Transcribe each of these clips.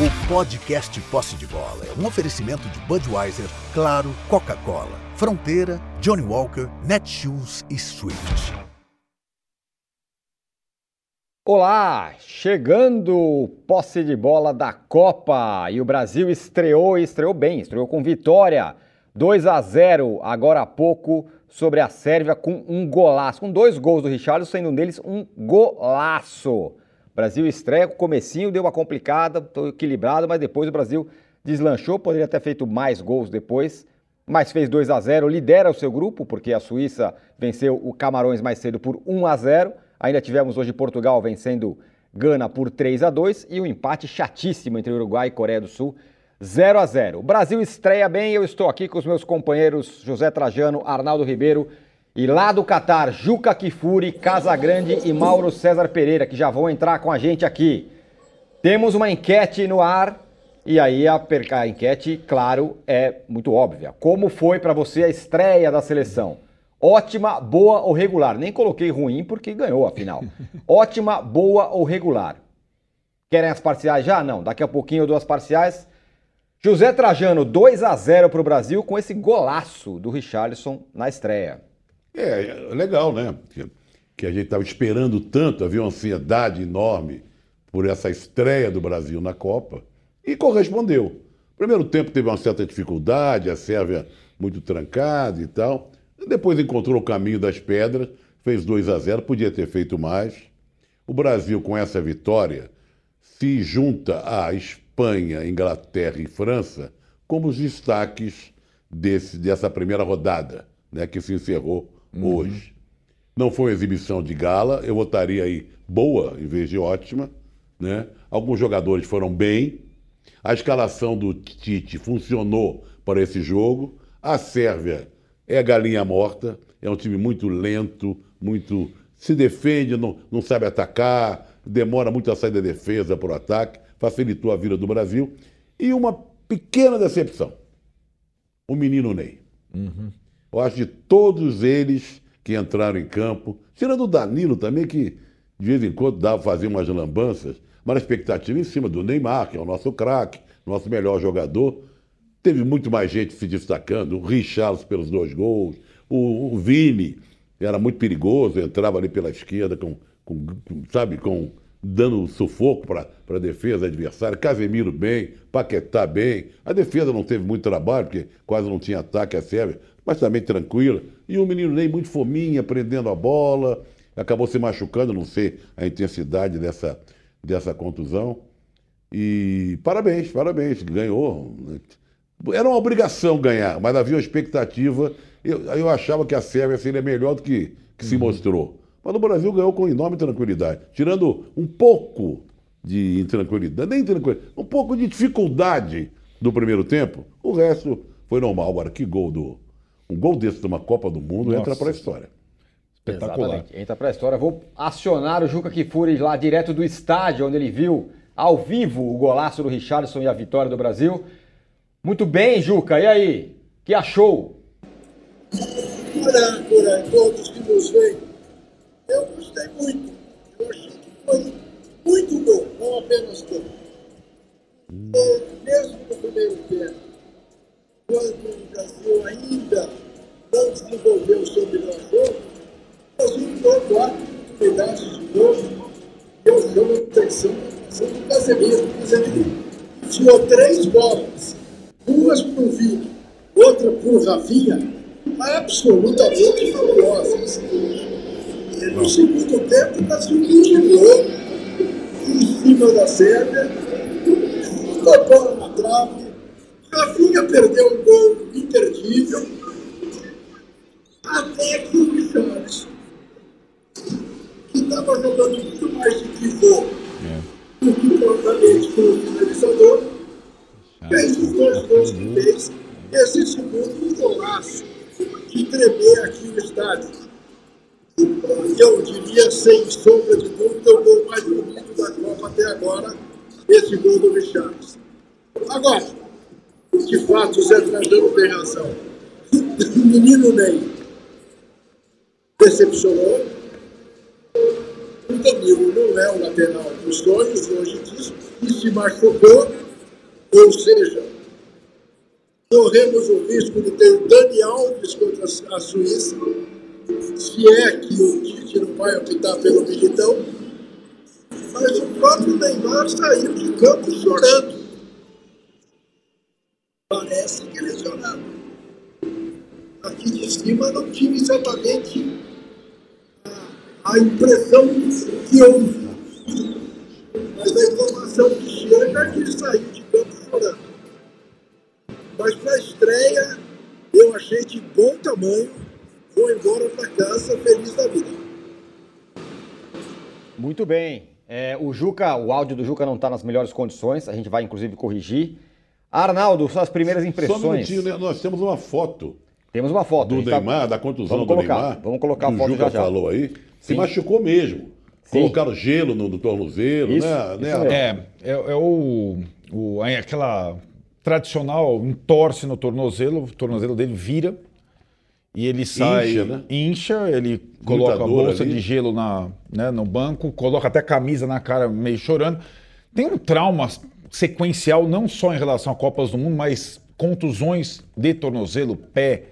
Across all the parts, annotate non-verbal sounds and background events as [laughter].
O podcast Posse de Bola é um oferecimento de Budweiser, Claro, Coca-Cola, Fronteira, Johnny Walker, Netshoes e Swift. Olá, chegando posse de bola da Copa e o Brasil estreou e estreou bem, estreou com vitória 2 a 0 agora há pouco sobre a Sérvia com um golaço, com dois gols do Richarlison, sendo um deles um golaço. Brasil estreia, o comecinho deu uma complicada, equilibrado, mas depois o Brasil deslanchou, poderia ter feito mais gols depois, mas fez 2 a 0, lidera o seu grupo, porque a Suíça venceu o Camarões mais cedo por 1 a 0. Ainda tivemos hoje Portugal vencendo Gana por 3 a 2 e um empate chatíssimo entre Uruguai e Coreia do Sul, 0 a 0. O Brasil estreia bem, eu estou aqui com os meus companheiros José Trajano, Arnaldo Ribeiro e lá do Catar, Juca Kifuri, Casagrande e Mauro César Pereira, que já vão entrar com a gente aqui. Temos uma enquete no ar, e aí a, a enquete, claro, é muito óbvia. Como foi para você a estreia da seleção? Ótima, boa ou regular? Nem coloquei ruim porque ganhou a final. [laughs] Ótima, boa ou regular? Querem as parciais já? Não. Daqui a pouquinho duas parciais. José Trajano, 2 a 0 para o Brasil com esse golaço do Richarlison na estreia. É, legal, né? Que, que a gente estava esperando tanto, havia uma ansiedade enorme por essa estreia do Brasil na Copa e correspondeu. Primeiro tempo teve uma certa dificuldade, a Sérvia muito trancada e tal. Depois encontrou o caminho das pedras, fez 2 a 0, podia ter feito mais. O Brasil, com essa vitória, se junta à Espanha, Inglaterra e França como os destaques desse, dessa primeira rodada, né, que se encerrou uhum. hoje. Não foi uma exibição de gala, eu votaria aí boa em vez de ótima. Né? Alguns jogadores foram bem. A escalação do Tite funcionou para esse jogo. A Sérvia é galinha morta, é um time muito lento, muito. se defende, não, não sabe atacar, demora muito a sair da defesa para o ataque, facilitou a vida do Brasil. E uma pequena decepção: o menino Ney. Uhum. Eu acho de todos eles que entraram em campo, tirando o Danilo também, que de vez em quando dava fazer umas lambanças, mas a expectativa em cima do Neymar, que é o nosso craque, nosso melhor jogador. Teve muito mais gente se destacando, o Richarlison pelos dois gols, o, o Vini era muito perigoso, entrava ali pela esquerda com, com sabe, com dando sufoco para a defesa adversária. Casemiro bem, Paquetá bem. A defesa não teve muito trabalho, porque quase não tinha ataque a Sérvia mas também tranquila. E o menino Ney muito fominha, prendendo a bola, acabou se machucando, não sei a intensidade dessa, dessa contusão. E parabéns, parabéns, ganhou. Era uma obrigação ganhar, mas havia uma expectativa. Eu, eu achava que a Sérvia seria melhor do que, que se uhum. mostrou. Mas o Brasil ganhou com enorme tranquilidade, tirando um pouco de intranquilidade, nem tranquilidade, um pouco de dificuldade do primeiro tempo. O resto foi normal. Agora, que gol do, um gol desse numa Copa do Mundo Nossa. entra para a história. Espetacular. Exatamente. Entra para a história. Vou acionar o Juca Kifuri lá direto do estádio, onde ele viu ao vivo o golaço do Richardson e a vitória do Brasil. Muito bem, Juca. E aí? Que achou? Para, para todos que nos veem, eu gostei muito. Eu achei que foi muito bom, não apenas bom. Hum. Mesmo no primeiro tempo, quando o Brasil ainda. Não desenvolveu o seu melhor jogo, o Brasil quatro oportunidades de gol. Eu chamo a atenção do Casemiro. O Casemiro. Enfiou três bolas, duas para o Vini, outra para o Rafinha, absolutamente fabulosas. E no segundo tempo, o Brasil continuou em cima da Sérvia, ficou bola na trave, Rafinha perdeu um gol imperdível, até que o Richarlison, que estava jogando muito mais de pivô é. do que propriamente como finalizador, fez os dois gols que fez, esse segundo golaço de tremer aqui no estádio. Eu diria, sem sombra de dúvida, o gol mais bonito da Copa até agora, esse gol do Richarlison. Agora, de fato, o Zé Trajano tem razão. O menino Ney decepcionou. O Danilo não é o lateral dos sonhos, longe disso, e se machucou. Ou seja, corremos o risco de ter Dani Alves contra a Suíça, se é que o Tite não vai optar pelo Militão, mas o próprio Neymar saiu de campo chorando. Parece que lesionado. Aqui de cima não tive exatamente a, impressão que houve. Mas a informação que chega é que ele saiu de campo chorando. Mas para a estreia, eu achei de bom tamanho. Vou embora para casa feliz da vida. Muito bem. É, o Juca, o áudio do Juca não está nas melhores condições, a gente vai inclusive corrigir. Arnaldo, suas primeiras impressões. Só um minutinho, né? nós temos uma foto. Temos uma foto. Do tá- Neymar, tá... da contusão vamos do colocar, Neymar. Vamos colocar a foto o Juca já já. falou aí. Se machucou mesmo. Sim. Colocaram gelo no, no tornozelo, isso, né? Isso é, é, é o, o, aquela tradicional entorce no tornozelo, o tornozelo dele vira e ele sai, incha, né? incha ele coloca a bolsa ali. de gelo na, né, no banco, coloca até camisa na cara meio chorando. Tem um trauma sequencial não só em relação a Copas do Mundo, mas contusões de tornozelo, pé,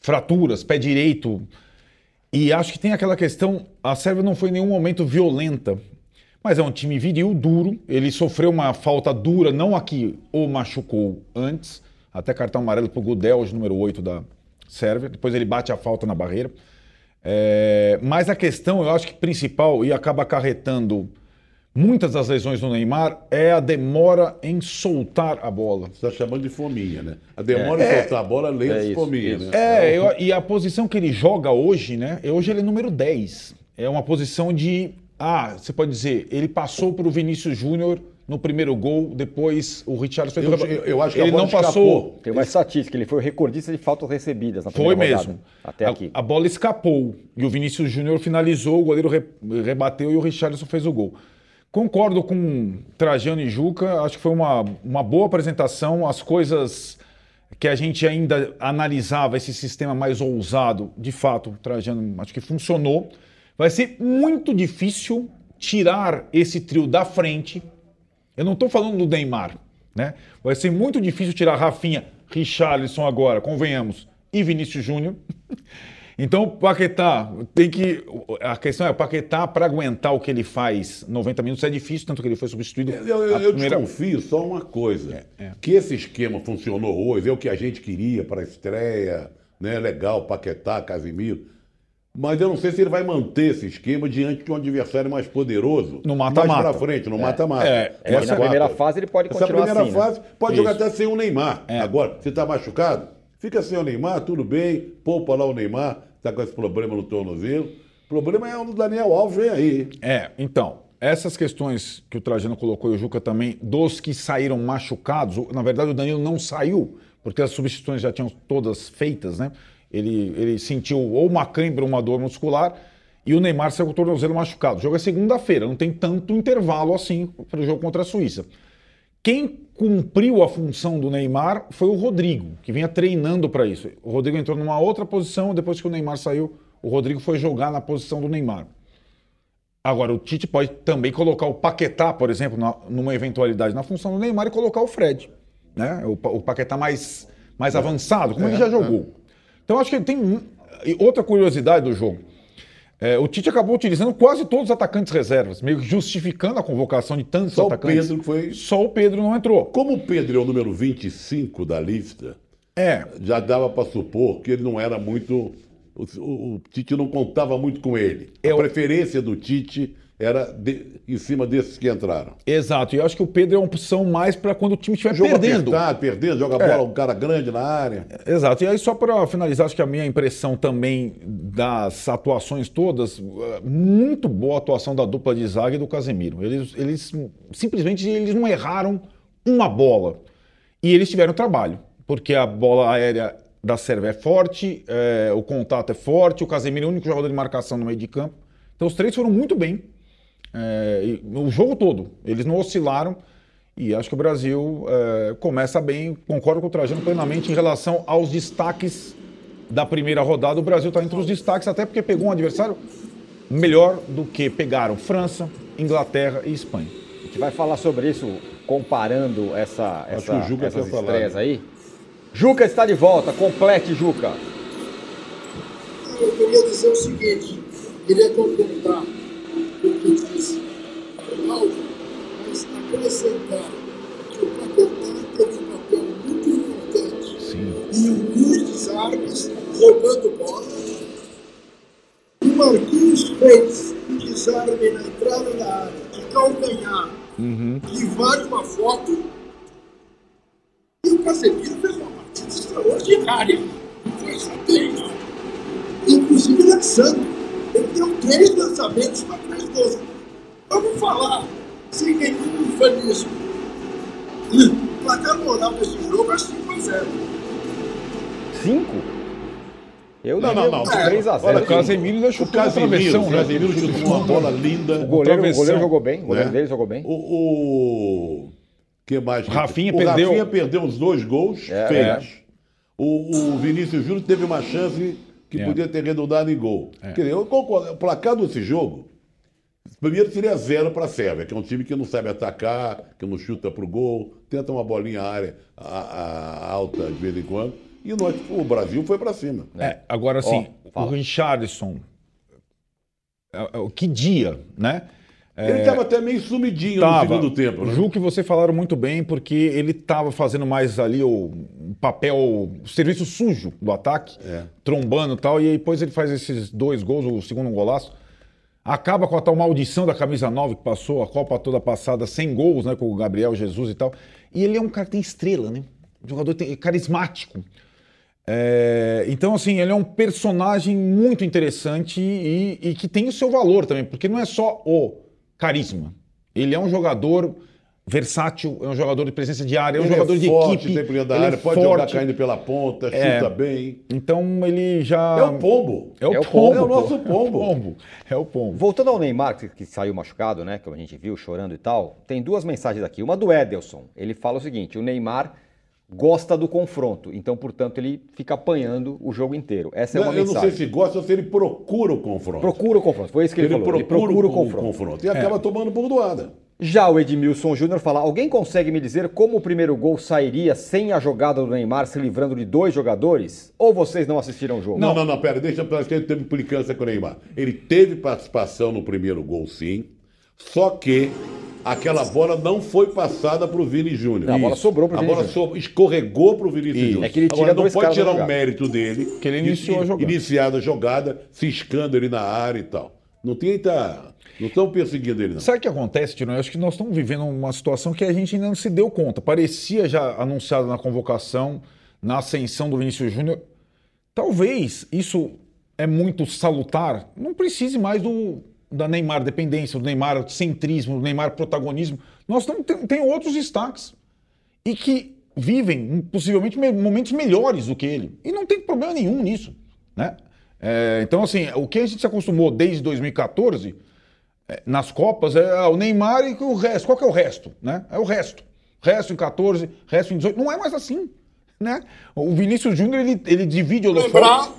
fraturas, pé direito. E acho que tem aquela questão, a Sérvia não foi em nenhum momento violenta, mas é um time viril, duro. Ele sofreu uma falta dura, não a que o machucou antes, até cartão amarelo para o Gudel, hoje número 8 da Sérvia. Depois ele bate a falta na barreira. É, mas a questão, eu acho que principal, e acaba acarretando muitas das lesões do Neymar, é a demora em soltar a bola. Você está chamando de fominha, né? A demora é. em soltar a bola, lê é fominha, isso. né? É, eu, e a posição que ele joga hoje, né? Hoje ele é número 10. É uma posição de. Ah, você pode dizer, ele passou para o Vinícius Júnior no primeiro gol, depois o Richard fez eu, eu, eu acho que ele não escapou. passou. Tem uma estatística, ele foi o recordista de faltas recebidas na Foi primeira mesmo. Rodada, até a, aqui. A bola escapou e o Vinícius Júnior finalizou, o goleiro re, rebateu e o Richardson fez o gol. Concordo com Trajano e Juca, acho que foi uma, uma boa apresentação, as coisas que a gente ainda analisava, esse sistema mais ousado, de fato, Trajano, acho que funcionou. Vai ser muito difícil tirar esse trio da frente eu não estou falando do Neymar, né? Vai ser muito difícil tirar Rafinha, Richarlison agora, convenhamos, e Vinícius Júnior. [laughs] Então, Paquetá, tem que. A questão é, Paquetá, para aguentar o que ele faz 90 minutos, é difícil, tanto que ele foi substituído. Eu, eu, eu primeira... desconfio só uma coisa: é, é. que esse esquema funcionou hoje, é o que a gente queria para a estreia, né? Legal, Paquetá, Casimiro. Mas eu não sei se ele vai manter esse esquema diante de um adversário mais poderoso. No mata-mata. Mais pra frente, no mata-mata. É, é, é, na primeira fase ele pode Essa continuar primeira assim, fase né? pode Isso. jogar até sem o Neymar. É. Agora, se tá machucado, fica sem o Neymar, tudo bem, poupa lá o Neymar, tá com esse problema no tornozelo. O problema é o do Daniel Alves, vem aí. É, então, essas questões que o Trajano colocou e o Juca também, dos que saíram machucados, o- na verdade o Danilo não saiu, porque as substituições já tinham todas feitas, né? Ele, ele sentiu ou uma cãibra ou uma dor muscular e o Neymar saiu com o tornozelo machucado. O jogo é segunda-feira, não tem tanto intervalo assim para o jogo contra a Suíça. Quem cumpriu a função do Neymar foi o Rodrigo, que vinha treinando para isso. O Rodrigo entrou numa outra posição, depois que o Neymar saiu, o Rodrigo foi jogar na posição do Neymar. Agora, o Tite pode também colocar o Paquetá, por exemplo, na- numa eventualidade na função do Neymar e colocar o Fred. Né? O, o Paquetá mais, mais avançado, como ele já jogou. Então, acho que tem outra curiosidade do jogo. É, o Tite acabou utilizando quase todos os atacantes reservas, meio que justificando a convocação de tantos Só o atacantes. Pedro que foi. Só o Pedro não entrou. Como o Pedro é o número 25 da lista, É, já dava para supor que ele não era muito. O, o- o Tite não contava muito com ele. Eu- A preferência do Tite era de- em cima desses que entraram. exato. E eu acho que o Pedro é uma opção mais para quando o time estiver Jogo perdendo. apertado, perdendo, joga É. bola, um cara grande na área. Exato. E aí, só para finalizar, acho que a minha impressão também das atuações todas, muito boa atuação da dupla de zaga e do Casemiro. Eles, eles simplesmente eles não erraram uma bola. E eles tiveram trabalho, porque a bola aérea da Sérvia é forte, eh, o contato é forte, o Casemiro é o único jogador de marcação no meio de campo. Então os três foram muito bem. E o jogo todo. Eles não oscilaram. E acho que o Brasil eh, começa bem, concordo com o Trajano plenamente em relação aos destaques da primeira rodada. O Brasil está entre os destaques, até porque pegou um adversário melhor do que pegaram França, Inglaterra e Espanha. A gente vai falar sobre isso comparando essa, Acho essa, Juca essas estreias né? aí. Juca está de volta, complete, Juca. Eu queria dizer o seguinte, queria completar o que disse Ronaldo, acrescentar que o Paquetá teve um papel muito importante Sim. em alguns desarmes, roubando bola. O Marquinhos fez um desarme na entrada da área, de calcanhar, que vale uma foto. E o Casemiro fez uma partida extraordinária. Foi não. Inclusive lançando. Ele deu três lançamentos para três gols. Vamos falar sem nenhum ufanismo. [clears throat] O placar moral desse jogo é 5 a 0. 5? Eu Não, não, não. 3 a 0 Olha, O Casemiro ainda O chutou na Casemiro, travessão, o né? Casemiro chutou uma bola linda. O goleiro, o goleiro jogou bem, o goleiro né? dele jogou bem. O, o que mais? Rafinha o perdeu- Rafinha perdeu os dois gols, É, fez. O, o Vinícius Júnior teve uma chance que É. podia ter redundado em gol. Quer dizer, eu concordo. O placar desse jogo, primeiro seria zero para a Sérvia, que é um time que não sabe atacar, que não chuta pro gol, tenta uma bolinha área a- a- alta de vez em quando. E nós, o Brasil foi para cima. É, agora assim, Ó, o. Richardson, é, é, que dia, né? Ele estava até meio sumidinho Tava. no segundo tempo. Né? Ju que você falaram muito bem, porque ele estava fazendo mais ali o papel, o serviço sujo do ataque, É. trombando e tal, e aí depois ele faz esses dois gols, o segundo golaço. Acaba com a tal maldição da camisa 9 que passou a Copa toda passada sem gols, né? Com o Gabriel Jesus e tal. E ele é um cara que tem estrela, né? Um jogador tem- carismático. É, então, assim, ele é um personagem muito interessante e, e que tem o seu valor também, porque não é só o carisma. Ele é um jogador versátil, é um jogador de presença de área, é um Ele jogador é de forte, equipe. tem da ele é área, pode jogar forte. caindo pela ponta, É. chuta bem. Então ele já. É o pombo. É o É o pombo. pombo. É o nosso pombo. É o pombo. É o pombo. Voltando ao Neymar, que, que saiu machucado, né? Que a gente viu chorando e tal, tem duas mensagens aqui. Uma do Edelson. Ele fala o seguinte: o Neymar gosta do confronto, então, portanto, ele fica apanhando o jogo inteiro. Essa é uma eu não sei mensagem. se gosta ou se ele procura o confronto. Procura o confronto, foi isso que ele, ele falou. procura, ele procura o o confronto. confronto. E acaba tomando por doada. Já o Edmilson Júnior fala: alguém consegue me dizer como o primeiro gol sairia sem a jogada do Neymar se livrando de dois jogadores? Ou vocês não assistiram o jogo? Não, não, não, pera, deixa eu falar que ele teve implicância com o Neymar. Ele teve participação no primeiro gol, sim. Só que aquela bola não foi passada para o Vini Júnior. Não, a bola sobrou pro A Vini bola Júnior. so- escorregou para o Vinícius. Júnior. É que ele tira Agora, não pode tirar o mérito dele. Que ele de- iniciou a jogada. Iniciado a jogada, ciscando ele na área e tal. Não tem tá, Não estão perseguindo ele, não. Sabe o que acontece, Tino? Eu acho que nós estamos vivendo uma situação que a gente ainda não se deu conta. Parecia já anunciado na convocação, na ascensão do Vinícius Júnior. Talvez isso é muito salutar. Não precise mais do da Neymar dependência, do Neymar centrismo, do Neymar protagonismo. Nós temos, tem, tem outros destaques. E que vivem possivelmente me- momentos melhores do que ele. E não tem problema nenhum nisso. Né? É, então, assim, o que a gente se acostumou desde 2014 é, nas Copas é ah, o Neymar e o resto. Qual que é o resto? Né? É o resto. Resto em 14, resto em 18. Não é mais assim. Né? O Vinícius Júnior ele, ele divide o Lembrar,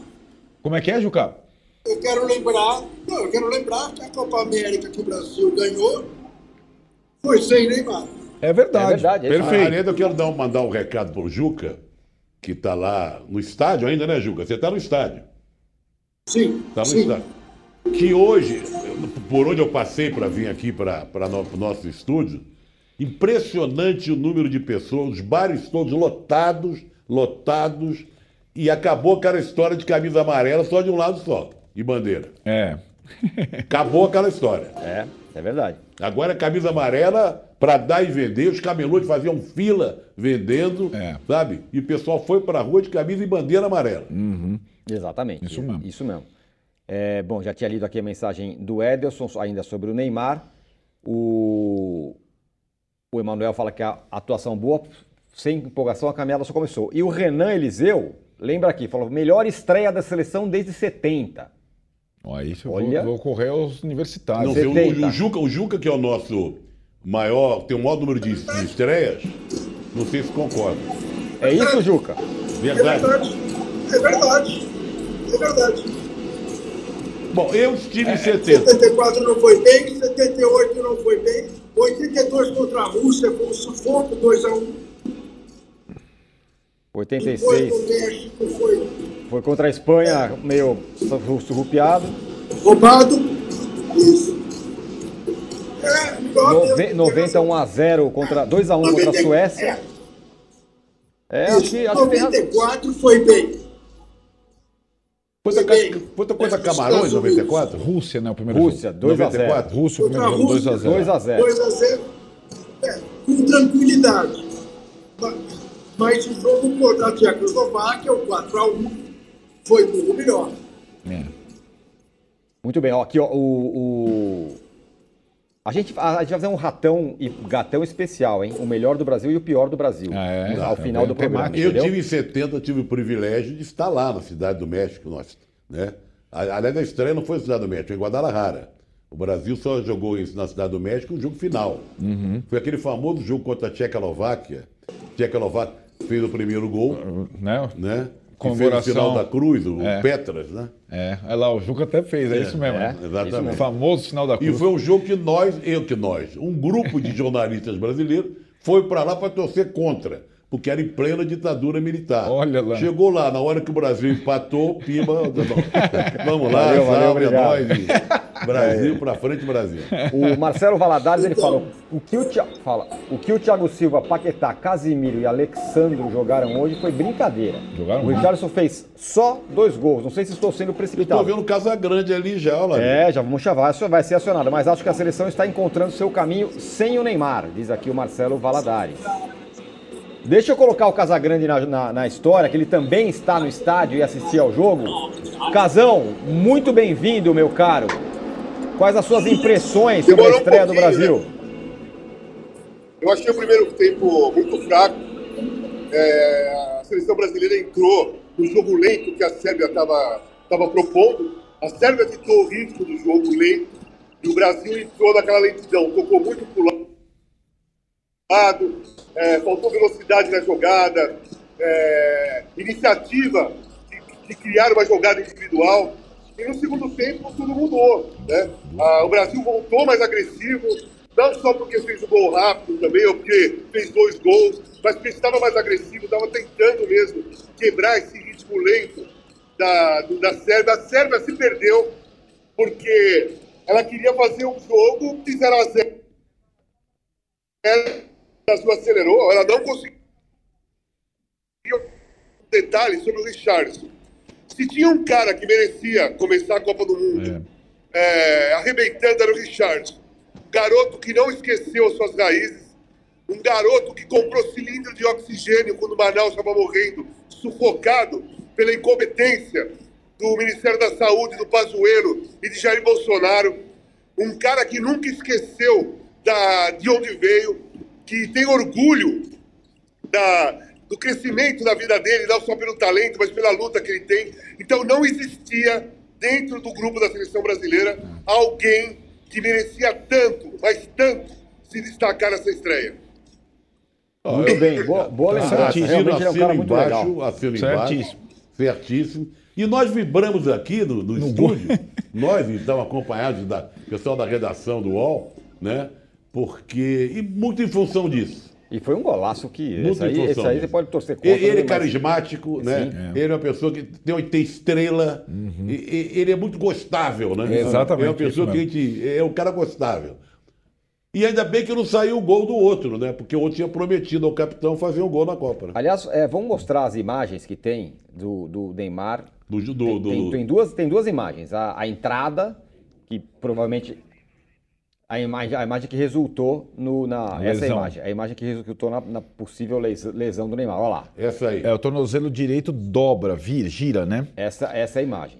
Como é que é, Juca? Eu quero lembrar, não, eu quero lembrar que a Copa América que o Brasil ganhou foi sem Neymar. É verdade. É verdade, é. Perfeito. Aliás, eu quero dar um- mandar um recado pro Juca, que está lá no estádio ainda, né, Juca? Você está no estádio. Sim, Está no sim. estádio. Que hoje, por onde eu passei para vir aqui para o nosso estúdio, impressionante o número de pessoas, os bares todos lotados, lotados, e acabou aquela história de camisa amarela só de um lado só, de bandeira. É. Acabou aquela história. É, é verdade. Agora é camisa amarela para dar e vender. Os camelôs faziam fila vendendo, É. sabe? E o pessoal foi para a rua de camisa e bandeira amarela. Exatamente. Isso mesmo. Isso mesmo. É, bom, já tinha lido aqui a mensagem do Edelson, ainda sobre o Neymar. O, o Emanuel fala que a atuação boa, sem empolgação, a caminhada só começou. E o Renan Eliseu, lembra aqui, falou: melhor estreia da seleção desde 70. Isso Olha. vou, vou correr aos universitários. Não o, 70. o Juca, o Juca, que é o nosso maior, tem o maior número de, de estreias, não sei se concorda. É isso, Juca? É Verdade. verdade. É verdade. É verdade. Bom, eu estive É, em 70. 74 não foi bem, 78 não foi bem. 82 contra a Rússia, foi um sufoco 2x1. Depois 86 no México foi foi contra a Espanha, meio surrupiado. roubado. Isso. É, Nove- Deus, 91 a 0 contra 2 a 1 contra a Suécia. É, acho que, acho razão. 94 foi bem. Quanta, Bem, é dos Camarões, Estados Unidos. 94? Rússia, né? O primeiro Rússia, jogo. 2 a 0. 94? Rússia, o Contra primeiro a jogo, 2 a Rússia, 0. 2 a 0. 2 a 0 é, com tranquilidade. Ma- Mas o jogo contra a Tchecoslováquia, o 4 a 1 foi muito melhor. É. Muito bem, ó, aqui ó, o, o- A, gente, a, a gente vai fazer um ratão e gatão especial, hein? O melhor do Brasil e o pior do Brasil. Ah, é? Ao final do programa. Eu entendeu? tive em 70, tive o privilégio de estar lá na Cidade do México, nós, né? A- Aliás, a estreia não foi na Cidade do México, foi em Guadalajara. O Brasil só jogou isso na Cidade do México no jogo final. Foi aquele famoso jogo contra a Tchecoslováquia. Tchecoslováquia fez o primeiro gol, Né? né? Que fez o Comemoração. final da cruz, o É. Petras, né? É, olha lá, o Juca até fez, é, isso mesmo. é. né? Exatamente. O famoso sinal da E cruz. foi um jogo que nós, eu que nós, um grupo de [laughs] jornalistas brasileiros foi para lá para torcer contra, porque era em plena ditadura militar. Olha lá. Chegou lá, na hora que o Brasil empatou, pimba, [laughs] vamos lá, Valeu, valeu, salve, é obrigado. nóis. e Brasil para frente, Brasil. O Marcelo Valadares, ele fala o que o, Thi- fala, o que o Thiago Silva, Paquetá, Casimiro e Alexandro jogaram hoje foi brincadeira. Jogaram o. Richardson fez só dois gols. Não sei se estou sendo Estou precipitado. vendo o Casagrande ali já, olha lá. É, já vamos chamar, isso vai ser acionado. Mas acho que a seleção está encontrando seu caminho sem o Neymar, diz aqui o Marcelo Valadares. Deixa eu colocar o Casagrande na, na, na história, que ele também está no estádio e assistir ao jogo. Casão, muito bem-vindo, meu caro. Quais as suas impressões sobre a Demorou um estreia do Brasil? né? Eu achei o primeiro tempo muito fraco. É, a seleção brasileira entrou no jogo lento que a Sérvia estava propondo. A Sérvia ditou o ritmo do jogo lento e o Brasil entrou naquela lentidão. Tocou muito pro lado, é, faltou velocidade na jogada, é, iniciativa de, de criar uma jogada individual. E no segundo tempo tudo mudou. Né? Ah, o Brasil voltou mais agressivo, não só porque fez o gol rápido também, ou porque fez dois gols, mas porque estava mais agressivo, estava tentando mesmo quebrar esse ritmo lento da, do- da Sérvia. A Sérvia se perdeu porque ela queria fazer um jogo de 0 a 0 ela Brasil acelerou, ela não conseguiu. E um detalhe sobre o Richardson. Se tinha um cara que merecia começar a Copa do Mundo é, arrebentando, era o Richardson. Um garoto que não esqueceu as suas raízes. Um garoto que comprou cilindro de oxigênio quando Manaus estava morrendo, sufocado pela incompetência do Ministério da Saúde, do Pazuello e de Jair Bolsonaro. Um cara que nunca esqueceu da, de onde veio, que tem orgulho da, do crescimento da vida dele, não só pelo talento, mas pela luta que ele tem. Então não existia dentro do grupo da seleção brasileira alguém que merecia tanto, mas tanto, se destacar nessa estreia. Muito eu- bem, boa, boa lembrança. Certíssimo, Realmente ele é um cara assino muito embaixo, legal. assino Certíssimo. embaixo. Certíssimo. E nós vibramos aqui no, no estúdio, nós estamos acompanhados da pessoal da redação do UOL, né? Porque. E muito em função disso. E foi um golaço que. Muito Esse aí, em função esse aí você pode torcer contra. Ele, ele é mas- carismático, né? Ele é uma pessoa que tem, tem estrela. E- e- ele é muito gostável, né? Exatamente, É uma pessoa que a gente. É um cara gostável. E ainda bem que não saiu o gol do outro, né? Porque o outro tinha prometido ao capitão fazer um gol na Copa. Né? Aliás, é, vamos mostrar as imagens que tem do, do Neymar. Do, do, Tem, do- tem- tem duas, tem duas imagens. A, a entrada, que provavelmente. A imagem, a imagem que resultou no, na. A Essa é a lesão. imagem. A imagem que resultou na, na possível les- lesão do Neymar. Olha lá. Essa aí. É, o tornozelo direito dobra, vira, gira, né? Essa, essa é a imagem.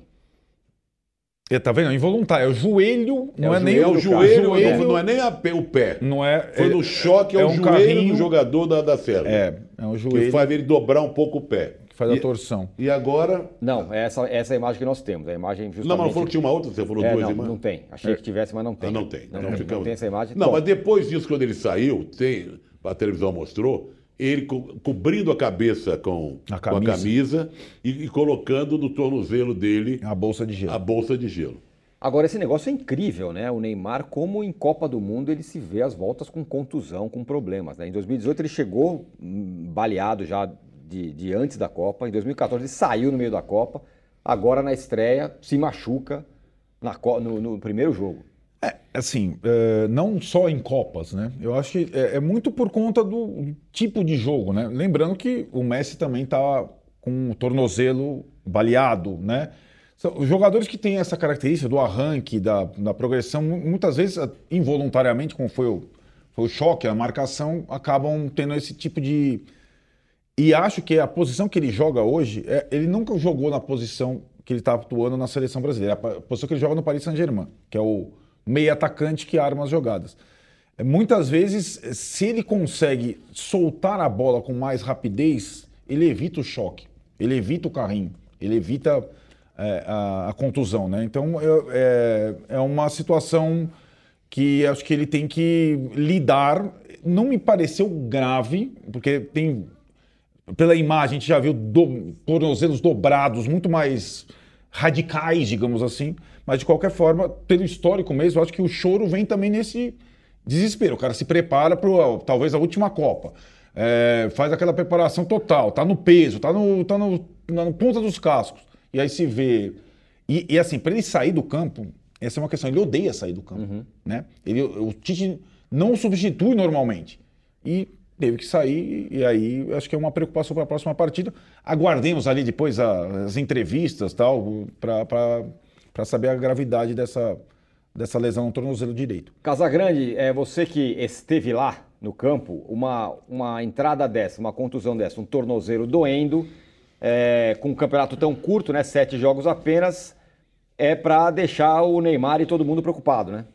É, tá vendo? É involuntário. É o joelho, não o é, nem É o joelho, cara. não- não é nem a pé- o pé. Não é. Foi é- no choque, é, é o um joelho carrinho- do jogador da, da Sérvia. É, é Que joelho faz ele dobrar um pouco o pé. Que faz a E- torção. E agora. Não, essa, essa é a imagem que nós temos. A imagem justamente. Não, mas não falou que tinha uma outra? Você falou É, duas não, imagens? não tem. Achei que tivesse, mas não tem. Ah, não tem. Não, Não, tem, ficamos- não tem essa imagem. Não, Bom, mas depois disso, quando ele saiu, tem, a televisão mostrou, ele co- cobrindo a cabeça com A com a camisa. camisa e, e colocando no tornozelo dele A bolsa de gelo. a bolsa de gelo. Agora, esse negócio é incrível, né? O Neymar, como em Copa do Mundo, ele se vê às voltas com contusão, com problemas. Né? Em 2018 ele chegou hum, baleado já de, de antes da Copa. Em 2014 ele saiu no meio da Copa. Agora na estreia se machuca na, no, no primeiro jogo. É, assim, é, não só em Copas, né? Eu acho que é, é, muito por conta do tipo de jogo, né? Lembrando que o Messi também tá com o tornozelo baleado, né? São jogadores que têm essa característica do arranque, da, da progressão, muitas vezes involuntariamente, como foi o, foi o choque, a marcação, acabam tendo esse tipo de. E acho que a posição que ele joga hoje, é, ele nunca jogou na posição que ele está atuando na seleção brasileira, a posição que ele joga no Paris Saint-Germain, que é o meio atacante que arma as jogadas. É, muitas vezes, se ele consegue soltar a bola com mais rapidez, ele evita o choque, ele evita o carrinho, ele evita é, a, a, contusão, né? Então é, é uma situação que acho que ele tem que lidar. Não me pareceu grave, porque tem pela imagem a gente já viu do, tornozelos dobrados, muito mais radicais, digamos assim. Mas de qualquer forma, pelo histórico mesmo, eu acho que o choro vem também nesse desespero. O cara se prepara para talvez a última Copa. É, faz aquela preparação total, tá no peso, tá no, tá no, na ponta dos cascos. E aí se vê. E, e assim, para ele sair do campo, essa é uma questão. Ele odeia sair do campo. Uhum. Né? Ele, o Tite não o substitui normalmente. E teve que sair, e aí acho que é uma preocupação para a próxima partida. Aguardemos ali depois as entrevistas tal, para saber a gravidade dessa, dessa lesão no tornozelo direito. Casagrande, é você que esteve lá no campo, uma, uma entrada dessa, uma contusão dessa, um tornozelo doendo é, com um campeonato tão curto, né, sete jogos apenas, é para deixar o Neymar e todo mundo preocupado, né?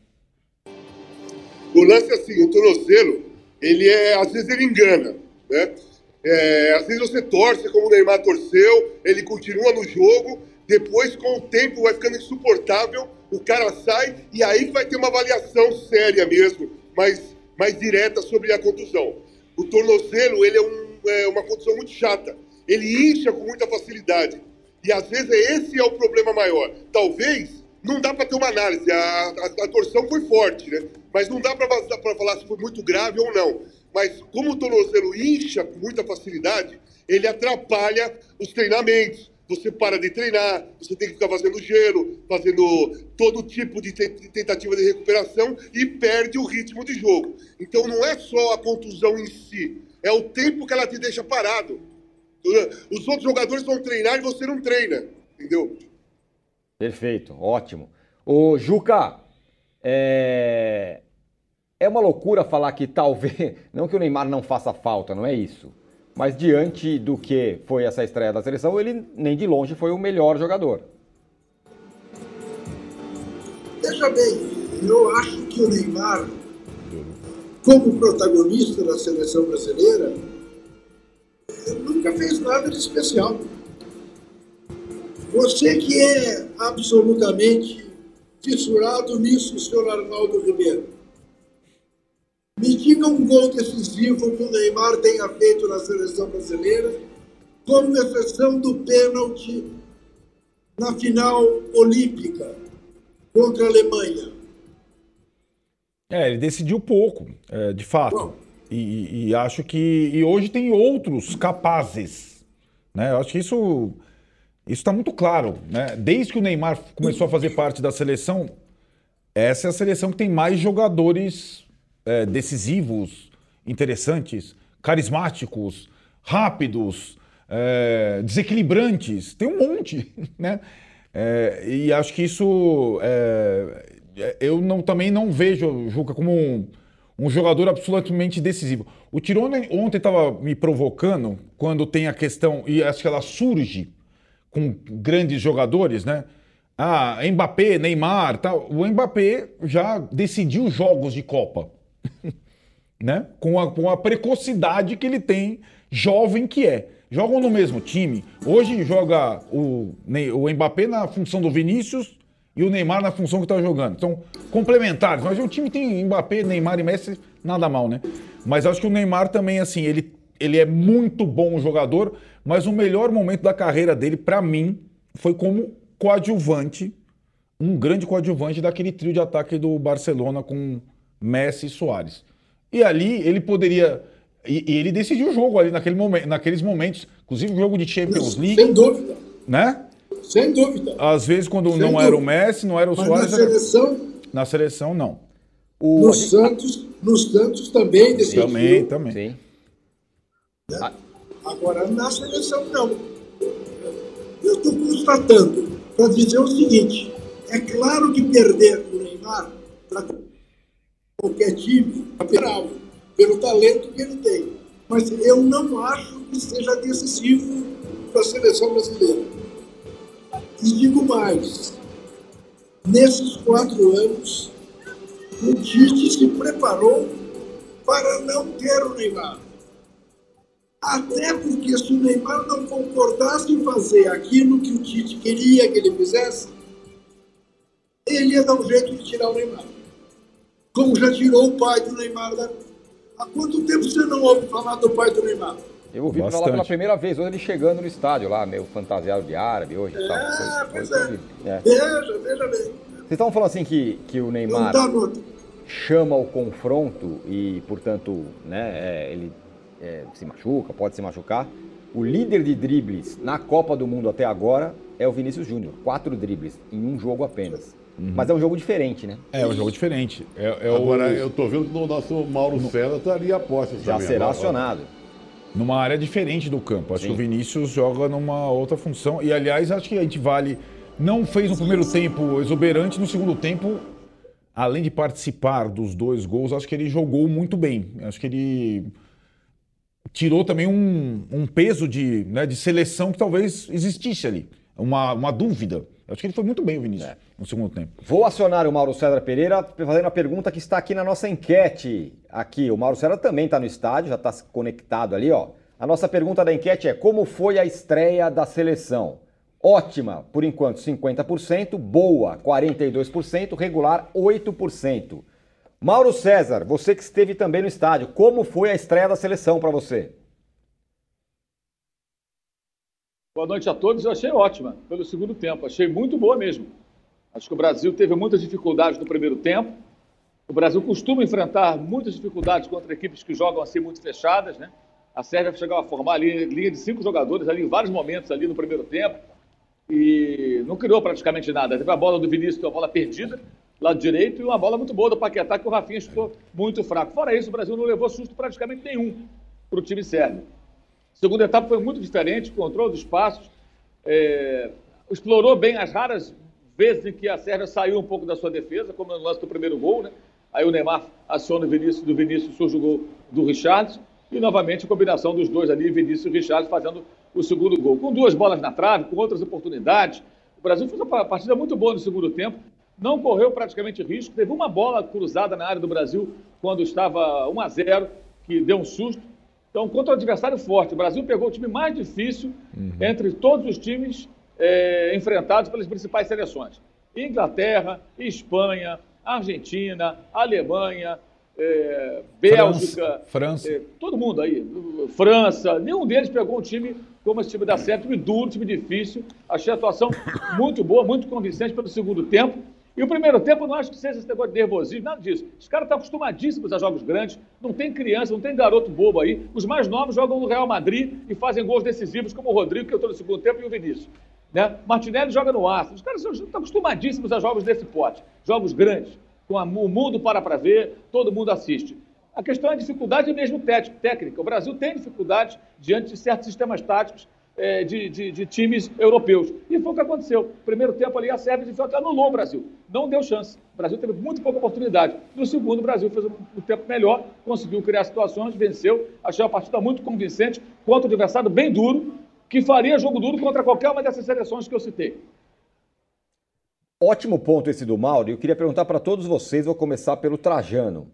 O lance é assim, o tornozelo, ele é, às vezes ele engana, né? É, às vezes você torce como o Neymar torceu, ele continua no jogo, depois com o tempo vai ficando insuportável, o cara sai e aí vai ter uma avaliação séria mesmo, mais, mais direta sobre a contusão. O tornozelo, ele é, um, é uma condição muito chata ele incha com muita facilidade. E às vezes esse é o problema maior. Talvez não dá para ter uma análise, a, a, a, torção foi forte, né? Mas não dá para falar se foi muito grave ou não. Mas como o tornozelo incha com muita facilidade, ele atrapalha os treinamentos. Você para de treinar, você tem que ficar fazendo gelo, fazendo todo tipo de tentativa de recuperação e perde o ritmo de jogo. Então não é só a contusão em si, é o tempo que ela te deixa parado. Os outros jogadores vão treinar e você não treina, entendeu? Perfeito, ótimo. O Juca, é... é uma loucura falar que talvez, [laughs] não que o Neymar não faça falta, não é isso. Mas diante do que foi essa estreia da seleção, ele nem de longe foi o melhor jogador. Veja bem, eu acho que o Neymar, como protagonista da seleção brasileira, nunca fez nada de especial. Você que é absolutamente fissurado nisso, senhor Arnaldo Ribeiro. Me diga um gol decisivo que o Neymar tenha feito na seleção brasileira, com exceção do pênalti na final olímpica contra a Alemanha. É, ele decidiu pouco, é, de fato. Bom, e, e, acho que e hoje tem outros capazes. Né? Eu acho que isso está muito claro. Né? Desde que o Neymar começou a fazer parte da seleção, essa é a seleção que tem mais jogadores é, decisivos, interessantes, carismáticos, rápidos, é, desequilibrantes. Tem um monte. [laughs] Né? É, e acho que isso. É, eu não, também não vejo, Juca, como um um jogador absolutamente decisivo. O Tirone ontem estava me provocando quando tem a questão, e acho que ela surge com grandes jogadores, né? Ah, Mbappé, Neymar, tal. O Mbappé já decidiu jogos de Copa, [laughs] né? Com a, com a precocidade que ele tem, jovem que é. Jogam no mesmo time. Hoje joga o, o Mbappé na função do Vinícius e o Neymar na função que está jogando. Então, complementares. Mas o time tem Mbappé, Neymar e Messi, nada mal, né? Mas acho que o Neymar também, assim, ele, ele é muito bom jogador, mas o melhor momento da carreira dele, para mim, foi como coadjuvante um grande coadjuvante daquele trio de ataque do Barcelona com Messi e Soares. E ali ele poderia. E, e ele decidiu o jogo ali naquele momento, naqueles momentos, inclusive o jogo de Champions League. Sem dúvida. Né? Sem dúvida. Às vezes, quando Sem não dúvida. era o Messi, não era o Mas Soares. na era- seleção, Na seleção, não. O... no Santos, no Santos também decidiu. Também, também. Sim. Agora, na seleção, não. Eu estou constatando para dizer o seguinte: é claro que perder o Neymar para qualquer time é pelo talento que ele tem. Mas eu não acho que seja decisivo para a seleção brasileira. E digo mais: nesses quatro anos, o Tite se preparou para não ter o Neymar. Até porque se o Neymar não concordasse em fazer aquilo que o Tite queria que ele fizesse, ele ia dar um jeito de tirar o Neymar. Como já tirou o pai do Neymar. Da... Há quanto tempo você não ouve falar do pai do Neymar? Eu ouvi falar Bastante. pela primeira vez, hoje ele chegando no estádio lá, meio fantasiado de árabe hoje e tal. É, Foi- pois foi- é. é. Veja, veja bem. Vocês estavam falando assim que, que o Neymar chama o confronto e, portanto, né, é, ele é, se machuca, pode se machucar. O líder de dribles na Copa do Mundo até agora é o Vinícius Júnior. Quatro dribles em um jogo apenas. Mas é um jogo diferente, né? É um jogo diferente. É, é o- Agora, eu tô vendo que o nosso Mauro César estaria aposta Já também. será acionado. numa área diferente do campo. Acho Sim. que o Vinícius joga numa outra função. E, aliás, acho que a gente vale. Não fez no primeiro tempo exuberante, no segundo tempo, além de participar dos dois gols, acho que ele jogou muito bem. Acho que ele tirou também um, um peso de, né, de seleção que talvez existisse ali. Uma, uma dúvida. Acho que ele foi muito bem, o Vinícius, no segundo tempo. Vou acionar o Mauro César Pereira fazendo a pergunta que está aqui na nossa enquete. Aqui, o Mauro César também está no estádio, já está conectado ali, ó. A nossa pergunta da enquete é: como foi a estreia da seleção? Ótima, por enquanto, 50%, boa, 42%, regular, 8%. Mauro César, você que esteve também no estádio, como foi a estreia da seleção para você? Boa noite a todos. Eu achei ótima pelo segundo tempo. Achei muito boa mesmo. Acho que o Brasil teve muitas dificuldades no primeiro tempo. O Brasil costuma enfrentar muitas dificuldades contra equipes que jogam assim muito fechadas, né? A Sérvia chegou a formar ali linha de cinco jogadores ali em vários momentos ali no primeiro tempo e não criou praticamente nada. Teve a bola do Vinícius, uma bola perdida, lado direito, e uma bola muito boa do Paquetá, que o Rafinha chutou muito fraco. Fora isso, o Brasil não levou susto praticamente nenhum para o time sérvio. Segunda etapa foi muito diferente, controle dos passos, é, explorou bem as raras vezes em que a Sérvia saiu um pouco da sua defesa, como no lance do primeiro gol, né? Aí o Neymar aciona o Vinícius, do Vinícius surge o gol do Richarlison, e novamente a combinação dos dois ali, Vinícius e Richarlison fazendo o segundo gol. Com duas bolas na trave, com outras oportunidades, o Brasil fez uma partida muito boa no segundo tempo, não correu praticamente risco, teve uma bola cruzada na área do Brasil quando estava 1 a 0 que deu um susto, então, contra um adversário forte, o Brasil pegou o time mais difícil entre todos os times eh, enfrentados pelas principais seleções. Inglaterra, Espanha, Argentina, Alemanha, eh, Bélgica, França. eh, todo mundo aí, França, nenhum deles pegou um time como esse time da Sérvia, time duro, time difícil. Achei a atuação muito boa, muito convincente pelo segundo tempo. E o primeiro tempo, não acho que seja esse negócio de nervosismo, nada disso. Os caras estão acostumadíssimos a jogos grandes, não tem criança, não tem garoto bobo aí. Os mais novos jogam no Real Madrid e fazem gols decisivos, como o Rodrigo, que eu estou no segundo tempo, e o Vinícius. Né? Martinelli joga no Arsenal. Os caras estão acostumadíssimos a jogos desse pote, jogos grandes, com o mundo para para ver, todo mundo assiste. A questão é a dificuldade mesmo té- técnica. O Brasil tem dificuldade diante de certos sistemas táticos eh, de, de- de times europeus. E foi o que aconteceu. Primeiro tempo ali, a Sérvia de fato anulou o Brasil. Não deu chance. O Brasil teve muito pouca oportunidade. No segundo, o Brasil fez um, tempo melhor, conseguiu criar situações, venceu. Achei uma partida muito convincente contra um adversário bem duro, que faria jogo duro contra qualquer uma dessas seleções que eu citei. Ótimo ponto esse do Mauro. Eu queria perguntar para todos vocês, vou começar pelo Trajano.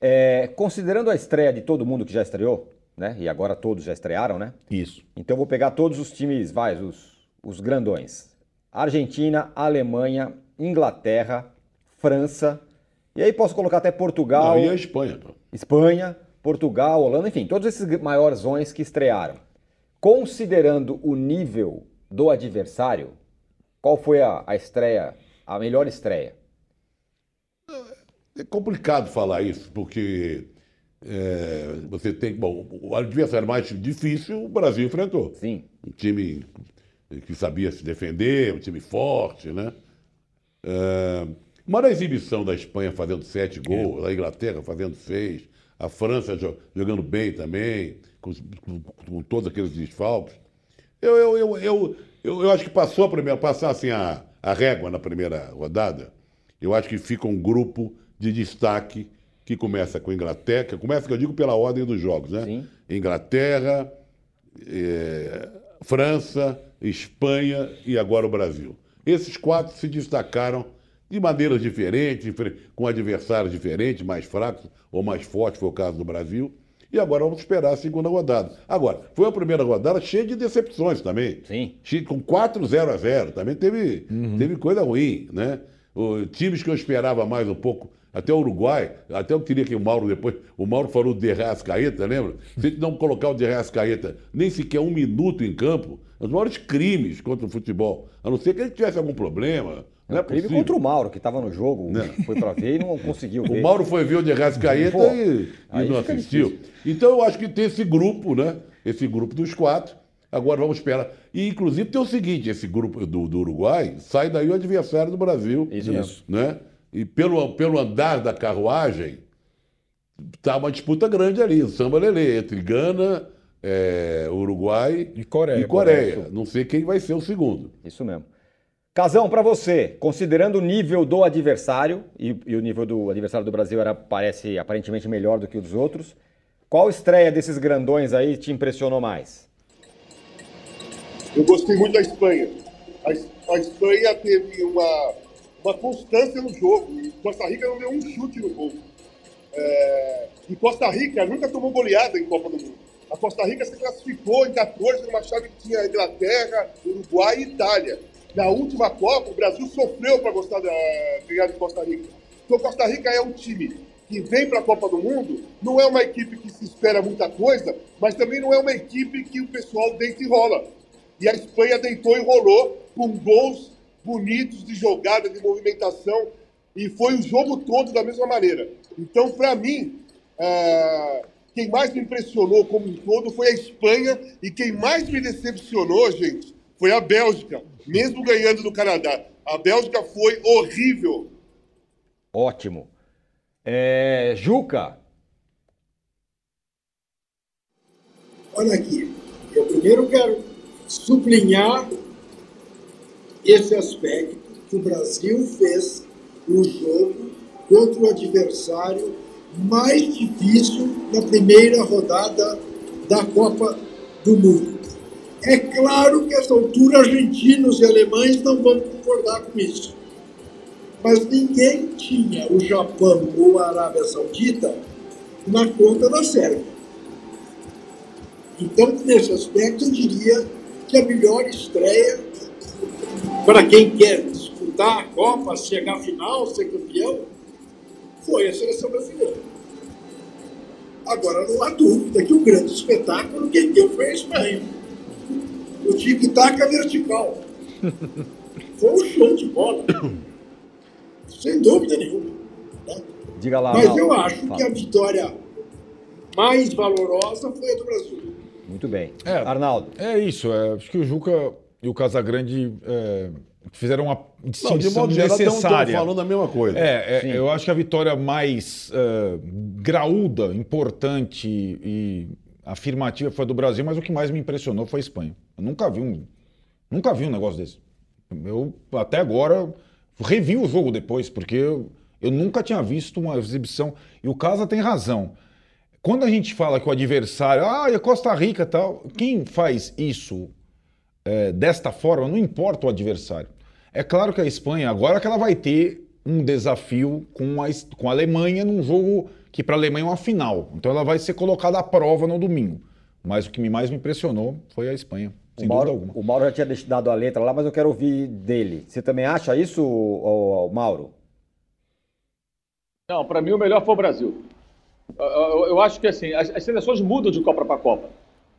É, considerando a estreia de todo mundo que já estreou, né? E agora todos já estrearam, né? Isso. Então vou pegar todos os times, vai, os, os grandões. Argentina, Alemanha, Inglaterra, França. E aí posso colocar até Portugal, Não, e a Espanha, pô. Espanha, Portugal, Holanda, enfim, todos esses maiorzões que estrearam. Considerando o nível do adversário, qual foi a, a estreia a melhor estreia? É complicado falar isso, porque é, você tem. Bom, o adversário mais difícil o Brasil enfrentou. Sim. Um time que sabia se defender, um time forte, né? É, mas a exibição da Espanha fazendo sete gols, da Inglaterra fazendo seis, a França jogando bem também, com, com, com todos aqueles desfalques. Eu, eu, eu, eu, eu, eu acho que passou a primeira, passar assim a, a régua na primeira rodada. Eu acho que fica um grupo de destaque que começa com a Inglaterra, começa, que eu digo, pela ordem dos jogos, né? Sim. Inglaterra, eh, França, Espanha e agora o Brasil. Esses quatro se destacaram de maneiras diferentes, com adversários diferentes, mais fracos ou mais fortes, foi o caso do Brasil. E agora vamos esperar a segunda rodada. Agora, foi a primeira rodada cheia de decepções também. Sim. Com 4 0 a 0 Também teve, teve coisa ruim, né? O, times que eu esperava mais um pouco, até o Uruguai, até eu queria que o Mauro depois. O Mauro falou de Arrascaeta, lembra? Se não colocar o de Arrascaeta nem sequer um minuto em campo, os maiores crimes contra o futebol. A não ser que ele tivesse algum problema. Não é crime possível. contra o Mauro, que estava no jogo, foi para ver e não conseguiu ver. O Mauro foi ver o de Rascaeta Pô, e, e não assistiu. difícil. Então eu acho que tem esse grupo, né? Esse grupo dos quatro. Agora vamos esperar. E inclusive tem o seguinte: esse grupo do, do Uruguai sai daí o adversário do Brasil. Isso mesmo. Né? E pelo, pelo andar da carruagem, tá uma disputa grande ali, o samba lelê, entre Gana, eh, Uruguai E Coreia. e Coreia. Não sei quem vai ser o segundo. Isso mesmo. Casão, para você, considerando o nível do adversário, e, e o nível do adversário do Brasil era, parece aparentemente melhor do que o dos outros, qual estreia desses grandões aí te impressionou mais? Eu gostei muito da Espanha. A, a Espanha teve uma, uma constância no jogo. Costa Rica não deu um chute no gol. É, e Costa Rica nunca tomou goleada em Copa do Mundo. A Costa Rica se classificou em 14 numa chave que tinha Inglaterra, Uruguai e Itália. Na última Copa, o Brasil sofreu para gostar da, ganhar de Costa Rica. Então, Costa Rica é um time que vem para a Copa do Mundo, não é uma equipe que se espera muita coisa, mas também não é uma equipe que o pessoal deita e rola. E a Espanha deitou e rolou com gols bonitos de jogada, de movimentação, e foi o jogo todo da mesma maneira. Então, para mim, ah, quem mais me impressionou como um todo foi a Espanha, e quem mais me decepcionou, gente, foi a Bélgica, mesmo ganhando do Canadá. A Bélgica foi horrível. Ótimo. É, Juca, Olha aqui, eu primeiro quero sublinhar esse aspecto que o Brasil fez no jogo contra o adversário mais difícil na primeira rodada da Copa do Mundo. É claro que a essa altura argentinos e alemães não vão concordar com isso. Mas ninguém tinha o Japão ou a Arábia Saudita na conta da Sérvia. Então, nesse aspecto, eu diria que a melhor estreia para quem quer disputar a Copa, chegar à final, ser campeão, foi a seleção brasileira. Agora, não há dúvida que o grande espetáculo quem deu foi a Espanha. O tic-tac vertical. Foi um show de bola. Sem dúvida nenhuma. né? diga lá. Mas eu Arnaldo. acho Fala. que a vitória mais valorosa foi a do Brasil. Muito bem. É. Arnaldo, É isso, é, acho que o Juca e o Casagrande é, fizeram uma Não, distinção de modo geral, estão necessária. falando a mesma coisa. É, é, eu acho que a vitória mais é, graúda, importante e afirmativa foi a do Brasil, mas o que mais me impressionou foi a Espanha. Eu nunca vi um, nunca vi um negócio desse. Eu até agora revi o jogo depois, porque eu, eu nunca tinha visto uma exibição. E o Casa tem razão. Quando a gente fala que o adversário, ah, é Costa Rica e tal, quem faz isso é, desta forma, não importa o adversário. É claro que a Espanha, agora que ela vai ter um desafio com a, com a Alemanha num jogo que para a Alemanha é uma final. Então ela vai ser colocada à prova no domingo. Mas o que me mais me impressionou foi a Espanha, o sem Mauro, dúvida alguma. o Mauro já tinha dado a letra lá, mas eu quero ouvir dele. Você também acha isso, Mauro? Não, para mim o melhor foi o Brasil. Eu, eu- eu acho que assim, as, as seleções mudam de Copa para Copa.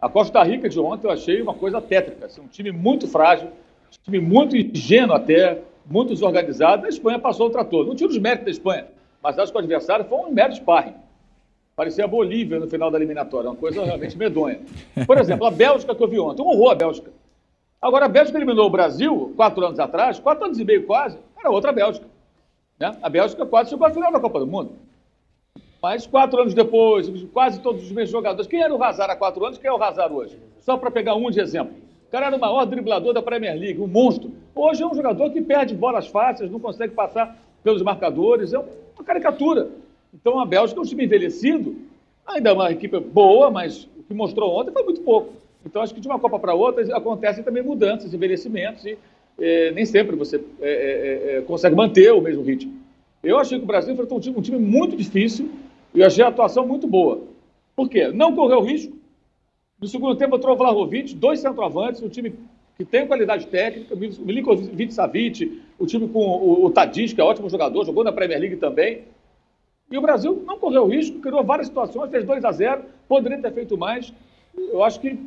A Costa Rica de ontem eu achei uma coisa tétrica. assim, um time muito frágil, um time muito ingênuo até, muito desorganizada, a Espanha passou o trator. Não tira os méritos da Espanha, mas acho que o adversário foi um mero sparring. Parecia a Bolívia no final da eliminatória, uma coisa realmente medonha. Por exemplo, a Bélgica que eu vi ontem, horror a Bélgica. Agora, a Bélgica eliminou o Brasil quatro anos atrás, quatro anos e meio quase, era outra Bélgica. Né? A Bélgica quase chegou à final da Copa do Mundo. Mas quatro anos depois, quase todos os mesmos jogadores. Quem era o Hazard há quatro anos? Quem é o Hazard hoje? Só para pegar um de exemplo. O cara era o maior driblador da Premier League, um monstro. Hoje é um jogador que perde bolas fáceis, não consegue passar pelos marcadores. É uma caricatura. Então a Bélgica é um time envelhecido, ainda é uma equipe boa, mas o que mostrou ontem foi muito pouco. Então acho que de uma Copa para outra acontecem também mudanças, envelhecimentos e eh, nem sempre você eh, eh, consegue manter o mesmo ritmo. Eu achei que o Brasil enfrentou um time, um time muito difícil e achei a atuação muito boa. Por quê? Não correu risco. No segundo tempo entrou o Vlahovic, dois centroavantes, um time que tem qualidade técnica, o Milinkovic Savic, o time com o, o Tadic, que é ótimo jogador, jogou na Premier League também. E o Brasil não correu risco, criou várias situações, fez 2 a 0 poderia ter feito mais. Eu acho que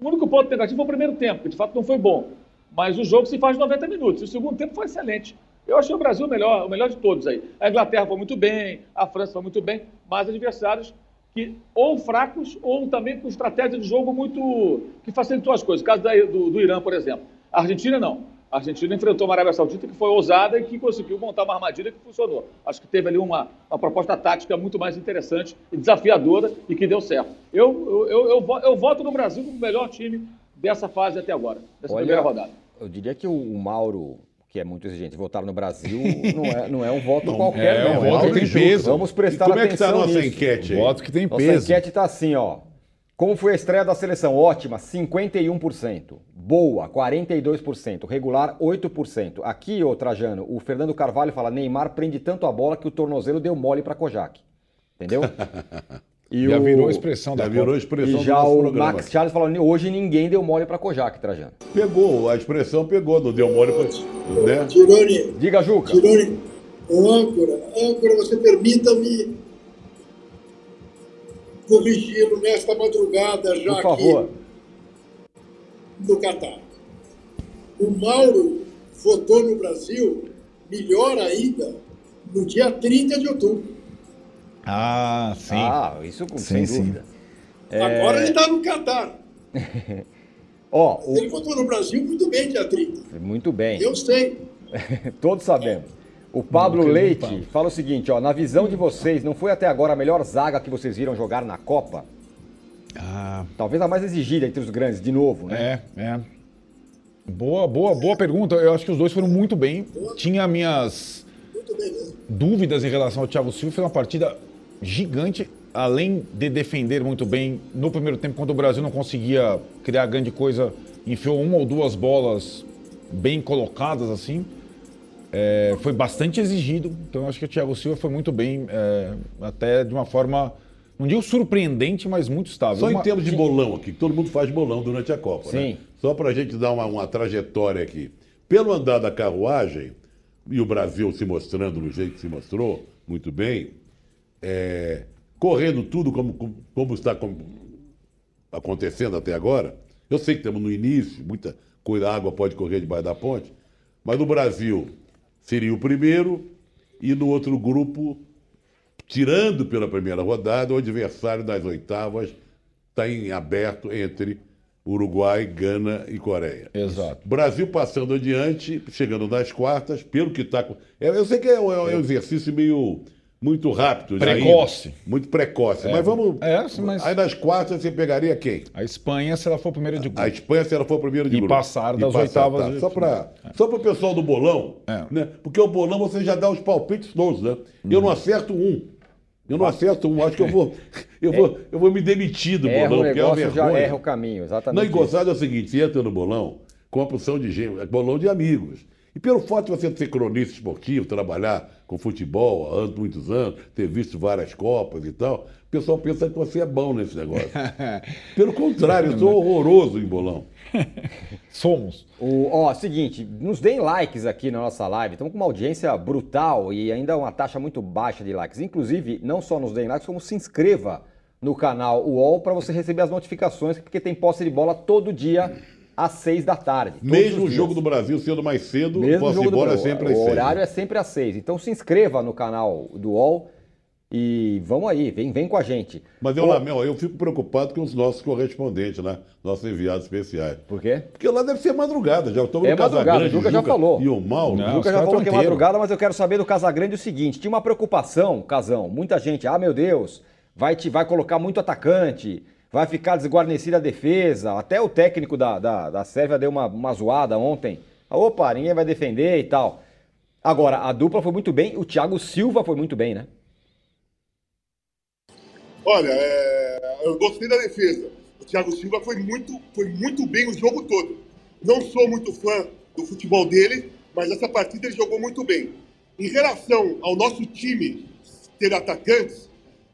o único ponto negativo foi o primeiro tempo, que de fato não foi bom. Mas o jogo se faz 90 minutos. O segundo tempo foi excelente. Eu achei o Brasil o melhor, o melhor de todos aí. A Inglaterra foi muito bem, a França foi muito bem, mas adversários que ou fracos ou também com estratégia de jogo muito que facilitou as coisas. O caso da, do, do Irã, por exemplo. A Argentina não. A Argentina enfrentou uma Arábia Saudita que foi ousada e que conseguiu montar uma armadilha que funcionou. Acho que teve ali uma, uma proposta tática muito mais interessante e desafiadora e que deu certo. Eu, eu, eu, eu, eu voto no Brasil como o melhor time dessa fase até agora, dessa Olha, primeira rodada. Eu diria que o Mauro que é muito exigente, votar no Brasil não é, não é um voto não, qualquer, é, não. É um voto que tem peso. Vamos prestar atenção como é que está a nossa nisso. enquete aí? Voto que tem nossa peso. Nossa enquete está assim, ó. Como foi a estreia da seleção? Ótima, 51%. Boa, 42%. Regular, 8%. Aqui, ô Trajano, o Fernando Carvalho fala: Neymar prende tanto a bola que o tornozelo deu mole para Kojak. Entendeu? [laughs] E já o... virou expressão da já virou expressão E já o programa. Max Charles falou: hoje ninguém deu mole para Kojak, Trajano. Pegou, a expressão pegou, não deu mole para. Né? Tirone. Diga, Juca. Tirone, o âncora, âncora, você permita-me corrigi-lo nesta madrugada, já Por favor. aqui no Catar. O Mauro votou no Brasil, melhor ainda, no dia 30 de outubro. Ah, sim. Ah, isso sim, sem sim. dúvida. É... Agora ele está no Catar. [laughs] Ó, o... Ele votou no Brasil muito bem dia 30. Muito bem. Eu sei. [laughs] Todos sabemos. O Pablo Leite fala o seguinte, ó, na visão de vocês, não foi até agora a melhor zaga que vocês viram jogar na Copa? Ah. Talvez a mais exigida entre os grandes, de novo, né? É, é. Boa, boa, boa pergunta. Eu acho que os dois foram muito bem. Tinha minhas dúvidas em relação ao Thiago Silva. Foi uma partida gigante, além de defender muito bem no primeiro tempo, quando o Brasil não conseguia criar grande coisa, enfiou uma ou duas bolas bem colocadas assim. É, foi bastante exigido, então acho que o Thiago Silva foi muito bem, é, até de uma forma, não digo surpreendente, mas muito estável. Só uma... em termos de bolão aqui, que todo mundo faz bolão durante a Copa, Sim. né? Só para a gente dar uma, uma trajetória aqui. Pelo andar da carruagem, e o Brasil se mostrando do jeito que se mostrou, muito bem, é, correndo tudo como, como, como está acontecendo até agora. Eu sei que estamos no início, muita coisa, água pode correr debaixo da ponte, mas no Brasil seria o primeiro, e no outro grupo, tirando pela primeira rodada, o adversário das oitavas está em aberto entre Uruguai, Gana e Coreia. Exato. Brasil passando adiante, chegando nas quartas, pelo que está. Eu sei que é um, é um exercício meio muito rápido. Precoce. Ainda, muito precoce. É, mas vamos. É, mas... Aí nas quartas você pegaria quem? A Espanha, se ela for primeira de grupo. A Espanha, se ela for primeira de e grupo. Passar das e passar oitavas. Tá. Só para é. só o pessoal do bolão, é. né? Porque o bolão você já dá os palpites todos, né? Eu hum. não acerto um. Eu não acerto um, acho que eu vou, [laughs] eu vou, eu vou me demitir do erra bolão, o porque é uma vergonha. já erra o caminho, exatamente. Não, e gozado é o seguinte, você entra no bolão com uma porção de gente, bolão de amigos. E pelo fato de você ser cronista esportivo, trabalhar com futebol há muitos anos, ter visto várias Copas e tal, o pessoal pensa que você é bom nesse negócio. [laughs] pelo contrário, eu sou horroroso em bolão. [laughs] Somos. O, ó, seguinte, nos deem likes aqui na nossa live. Estamos com uma audiência brutal e ainda uma taxa muito baixa de likes. Inclusive, não só nos deem likes, como se inscreva no canal UOL para você receber as notificações, porque tem posse de bola todo dia às 6 da tarde. Mesmo o jogo do Brasil sendo mais cedo, o Mesmo posse jogo de do bola é sempre às O seis. horário é sempre às 6. Então se inscreva no canal do UOL e vamos aí, vem, vem com a gente. Mas eu, Ô, lamento, eu fico preocupado com os nossos correspondentes, né? Nossos enviados especiais. Por quê? Porque lá deve ser madrugada, já estamos É no Casagrande, madrugada, o Juca já falou. E o. Não, O Lucas já falou que é madrugada, mas eu quero saber do Casagrande o seguinte: tinha uma preocupação, Casão, muita gente, ah, meu Deus, vai, te, vai colocar muito atacante, vai ficar desguarnecida a defesa. Até o técnico da, da, da Sérvia deu uma, uma zoada ontem. Opa, ninguém vai defender e tal. Agora, a dupla foi muito bem, o Thiago Silva foi muito bem, né? Olha, é, eu gostei da defesa. O Thiago Silva foi muito, foi muito bem o jogo todo. Não sou muito fã do futebol dele, mas essa partida ele jogou muito bem. Em relação ao nosso time ter atacantes,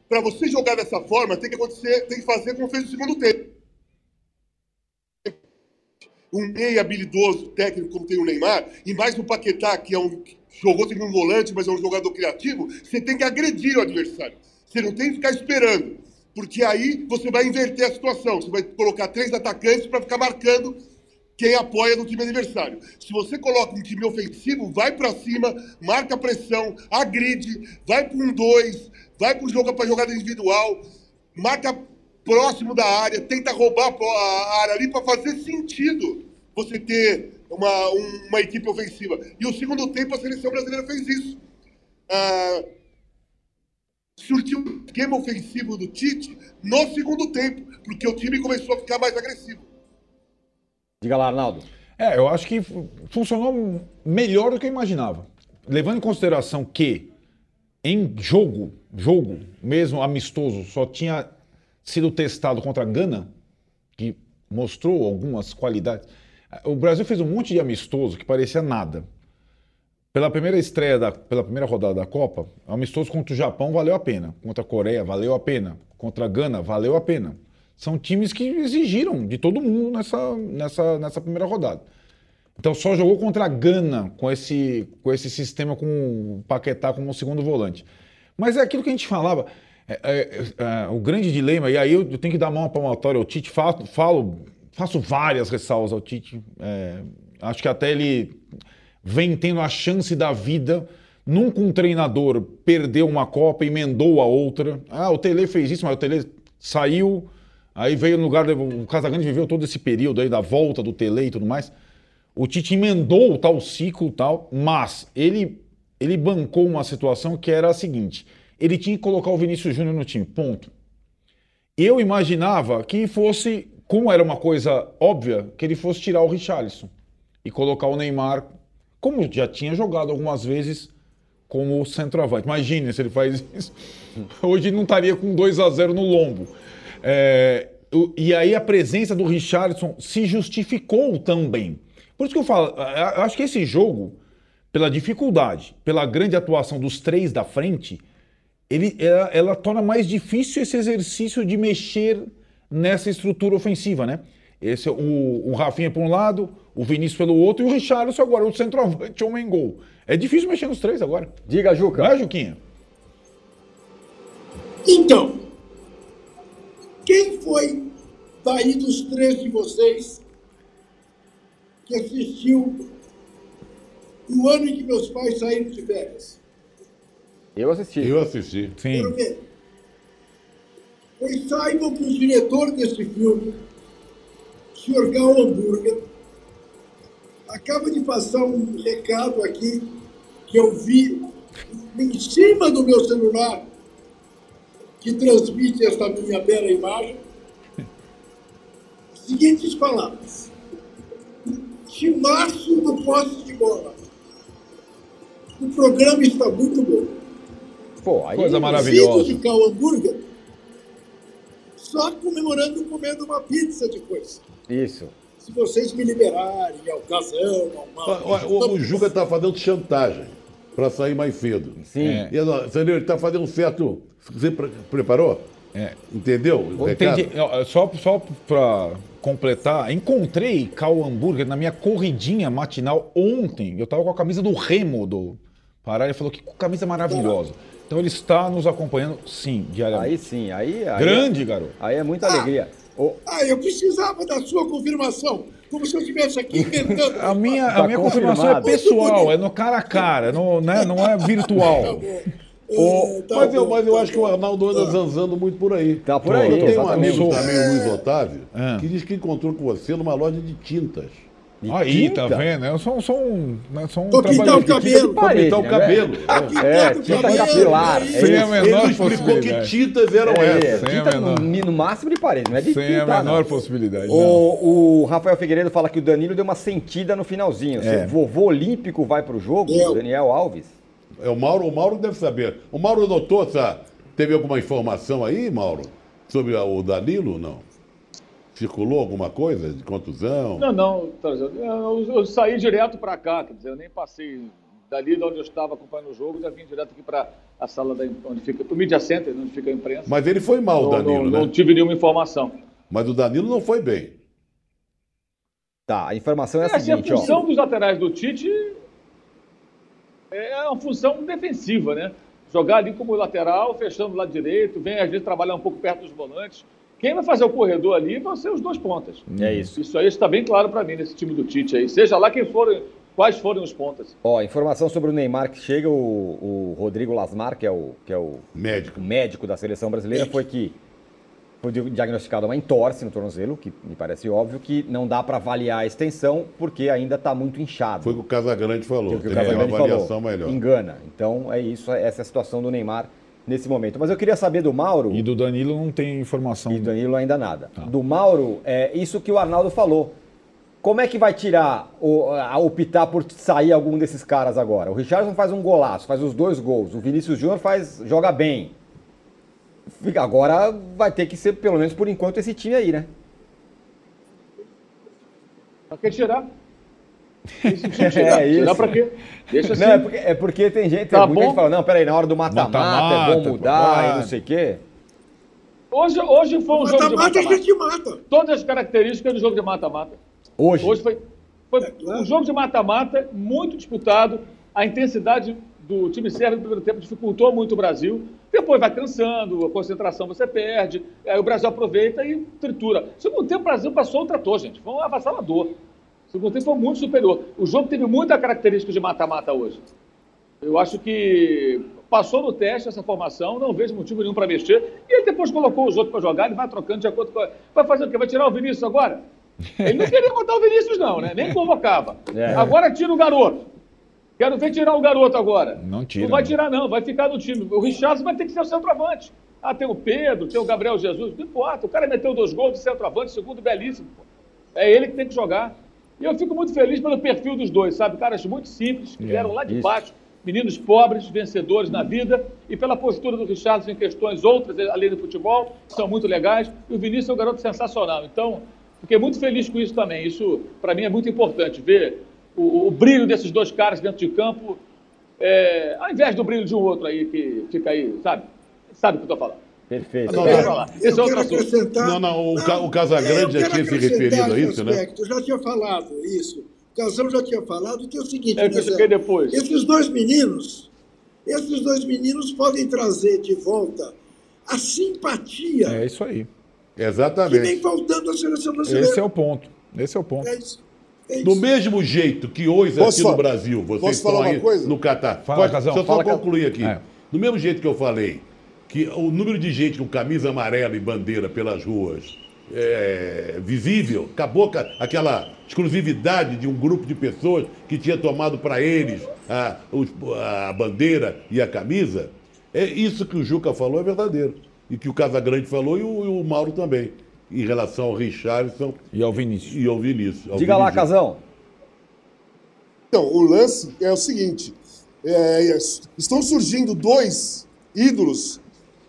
para você jogar dessa forma, tem que acontecer, tem que fazer como fez no segundo tempo. Um meio habilidoso, técnico como tem o Neymar, e mais o Paquetá, que é um jogou como um volante, mas é um jogador criativo, você tem que agredir o adversário. Você não tem que ficar esperando. Porque aí você vai inverter a situação. Você vai colocar três atacantes para ficar marcando quem apoia no time adversário. Se você coloca um time ofensivo, vai para cima, marca pressão, agride, vai para um dois, vai para o jogo para jogada individual, marca próximo da área, tenta roubar a área ali para fazer sentido você ter uma, um- uma equipe ofensiva. E o segundo tempo a seleção brasileira fez isso. Ah, surtiu o esquema ofensivo do Tite no segundo tempo, porque o time começou a ficar mais agressivo. Diga lá, Arnaldo. É, eu acho que fu- funcionou melhor do que eu imaginava. Levando em consideração que em jogo, jogo mesmo amistoso, só tinha sido testado contra a Gana, que mostrou algumas qualidades. O Brasil fez um monte de amistoso que parecia nada. Pela primeira estreia, da, pela primeira rodada da Copa, amistoso contra o Japão valeu a pena. Contra a Coreia, valeu a pena. Contra a Gana, valeu a pena. São times que exigiram de todo mundo nessa, nessa, nessa primeira rodada. Então só jogou contra a Gana com esse, com esse sistema com o Paquetá como segundo volante. Mas é aquilo que a gente falava. é, é, é, o grande dilema, e aí eu, tenho que dar uma palmatória ao Tite, falo, falo- faço várias ressalvas ao Tite. é, acho que até ele vem tendo a chance da vida. Nunca um treinador perdeu uma Copa emendou a outra. Ah, o Tele fez isso, mas o Tele saiu, aí veio no lugar. O Casagrande viveu todo esse período aí da volta do Tele e tudo mais. O Tite emendou o tal ciclo tal, mas ele, ele bancou uma situação que era a seguinte: ele tinha que colocar o Vinícius Júnior no time, ponto. Eu imaginava que fosse, como era uma coisa óbvia, que ele fosse tirar o Richarlison e colocar o Neymar, como já tinha jogado algumas vezes como centroavante. Imagine se ele faz [laughs] isso. Hoje não estaria com 2 a 0 no lombo. É, e aí a presença do Richardson se justificou também. Por isso que eu falo, eu acho que esse jogo, pela dificuldade, pela grande atuação dos três da frente, ele, ela, ela torna mais difícil esse exercício de mexer nessa estrutura ofensiva, né? Esse, é o, o Rafinha por um lado, o Vinícius pelo outro e o Richarlison agora, o centroavante, homem gol. É difícil mexer nos três agora. Diga, Juca. Não é, Juquinha? Então, quem foi daí dos três de vocês que assistiu o ano em que meus pais saíram de férias? Eu assisti. Eu assisti. Sim. Pois saibam que o diretor desse filme, o Sr. Gal Hamburger, acaba de passar um recado aqui que eu vi em cima do meu celular, que transmite esta minha bela imagem. Seguintes palavras. Timaço do posse de bola. O programa está muito bom. Pô, aí. Coisa Filho maravilhosa. de Cal Hambúrguer, só comemorando comendo uma pizza depois. Isso. Se vocês me liberarem a ocasião, ao mal. Ó, ó, O, o Juca está fazendo chantagem para sair mais cedo. Sim. É. E, entendeu? Ele está fazendo um certo. Você pre- preparou? É. Entendeu? Entendi. Só, só para completar, encontrei Cal Hambúrguer na minha corridinha matinal ontem. Eu estava com a camisa do Remo do Pará. Ele falou que camisa maravilhosa. Então ele está nos acompanhando, sim, diariamente. Aí sim, aí. aí Grande, garoto. Aí é muita alegria. Ô, Ah, eu precisava da sua confirmação. como se eu estivesse aqui inventando. [laughs] A minha, Tá a minha confirmação é pessoal, é no cara a cara, não, né, não é virtual. É, tá mas, eu, mas eu tá acho que o. Arnaldo anda zanzando muito por aí. Tá por aí, Tem um exatamente. amigo também, o Luiz Otávio, É. que diz que encontrou com você numa loja de tintas. De Aí, tinta? tá vendo? Eu sou, sou um, né, sou um pintar o cabelo. Pra pintar o né, cabelo. é. É, tinta capilar, é é. Sem a Ele menor não explicou que tintas eram É, essas. Tinta no, no máximo de parede, não é de Sem a menor não. possibilidade. O, o Rafael Figueiredo fala que o Danilo deu uma sentida no finalzinho. É. Se o vovô olímpico vai pro jogo, Deu. o Daniel Alves. É o Mauro, o Mauro deve saber. O Mauro notou essa. Teve alguma informação aí, Mauro? Sobre a- o Danilo ou não? Circulou alguma coisa de contusão? Não, não, Tarzan, eu, eu saí direto para cá, quer dizer, eu nem passei dali de onde eu estava acompanhando o jogo, já vim direto aqui para a sala da, onde fica, para o Media Center, onde fica a imprensa. Mas ele foi mal, o não, Danilo, não, né? não tive nenhuma informação. Mas o Danilo não foi bem. Tá, a informação é a É, assim, a seguinte, ó. função dos laterais do Tite é uma função defensiva, né? Jogar ali como lateral, fechando o lado direito, vem às vezes trabalhar um pouco perto dos volantes. Quem vai fazer o corredor ali vão ser os dois pontas. É isso. Isso aí está bem claro para mim nesse time do Tite aí. Seja lá quem forem, quais forem os pontas. Ó, informação sobre o Neymar que chega, o, o Rodrigo Lasmar, que é o, que é o, Médico. o médico da seleção brasileira, foi que foi diagnosticada uma entorse no tornozelo, que me parece óbvio que não dá para avaliar a extensão porque ainda está muito inchado. Foi o que o Casagrande falou. que o que ter uma Casagrande avaliação falou. melhor. Engana. Então é isso, essa é a situação do Neymar nesse momento. Mas eu queria saber do Mauro. E do Danilo não tem informação. E Danilo ainda nada. Tá. Do Mauro, é isso que o Arnaldo falou. Como é que vai tirar, o, a optar por sair algum desses caras agora? O Richardson faz um golaço, faz os dois gols. O Vinícius Júnior faz, joga bem. Agora vai ter que ser, pelo menos por enquanto, esse time aí, né? Pra que tirar? [laughs] Isso, tirar. É isso. Pra quê? Deixa assim. Não, é, porque, é porque tem gente, Tá muita bom. gente fala, não, peraí, na hora do mata-mata é bom mudar e não sei o quê. Hoje, hoje foi um jogo de Mata-mata a mata-mata. gente mata. Todas as características do jogo de mata-mata. Hoje, Hoje foi, foi claro. um jogo de mata-mata muito disputado. A intensidade do time sérvio no primeiro tempo dificultou muito o Brasil. Depois vai cansando, a concentração você perde. Aí o Brasil aproveita e tritura. Segundo tempo, o Brasil passou o trator, gente. Foi um avassalador. Segundo tempo foi muito superior. O jogo teve muita característica de mata-mata hoje. Eu acho que passou no teste essa formação, não vejo motivo nenhum para mexer. E ele depois colocou os outros para jogar, ele vai trocando de acordo com. a- Vai fazer o quê? Vai tirar o Vinícius agora? Ele não queria botar o Vinícius, não, né? Nem convocava. [laughs] É. Agora tira o garoto. Quero ver tirar o garoto agora. Não tira, Não vai não. tirar, não. Vai ficar no time. O Richardson vai ter que ser o centroavante. Ah, tem o Pedro, tem o Gabriel Jesus. Não importa. O cara meteu dois gols de centroavante, segundo belíssimo. pô. É ele que tem que jogar. E eu fico muito feliz pelo perfil dos dois, sabe? Caras muito simples, que vieram lá de isso. baixo, meninos pobres, vencedores na vida, e pela postura do Richardson em questões outras, além do futebol, que são muito legais. E o Vinícius é um garoto sensacional. Então, fiquei muito feliz com isso também. Isso, para mim, é muito importante, ver o, o brilho desses dois caras dentro de campo, é, ao invés do brilho de um outro aí que fica aí, sabe? Sabe o que eu estou falando. perfeito. Não, eu não. Esse é outro quero assunto. acrescentar. Não, não, o Ca- o Casagrande quero tinha se referido a isso, né? Eu já tinha falado isso. O Casão já tinha falado que é o seguinte. É eu né, depois. Esses dois meninos, esses dois meninos podem trazer de volta a simpatia É isso aí. que vem Exatamente. faltando à seleção brasileira. Esse é o ponto. Esse é o ponto. É isso. É Do mesmo jeito que hoje Posso aqui falar- no Brasil, vocês posso estão falar uma aí coisa? no Catar. Fala, Pode- Casão, Deixa eu fala, só concluir aqui. É. Do mesmo jeito que eu falei, que o número de gente com camisa amarela e bandeira pelas ruas é visível, acabou aquela exclusividade de um grupo de pessoas que tinha tomado para eles a, a bandeira e a camisa. É isso que o Juca falou é verdadeiro. E que o Casagrande falou e o, e o Mauro também, em relação ao Richardson E ao Vinícius. e ao Vinícius. ao Diga lá, Vinícius. Casão. Então, o lance é o seguinte: é, estão surgindo dois ídolos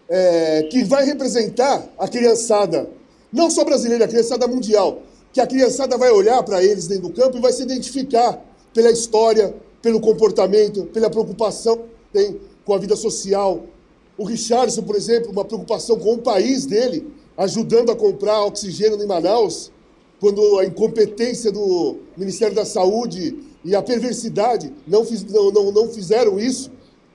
é, que vai representar a criançada, não só brasileira, a criançada mundial, que a criançada vai olhar para eles dentro do campo e vai se identificar pela história, pelo comportamento, pela preocupação que tem com a vida social. O Richardson, por exemplo, uma preocupação com o país dele, ajudando a comprar oxigênio em Manaus, quando a incompetência do Ministério da Saúde e a perversidade não, fiz- não, não, não fizeram isso.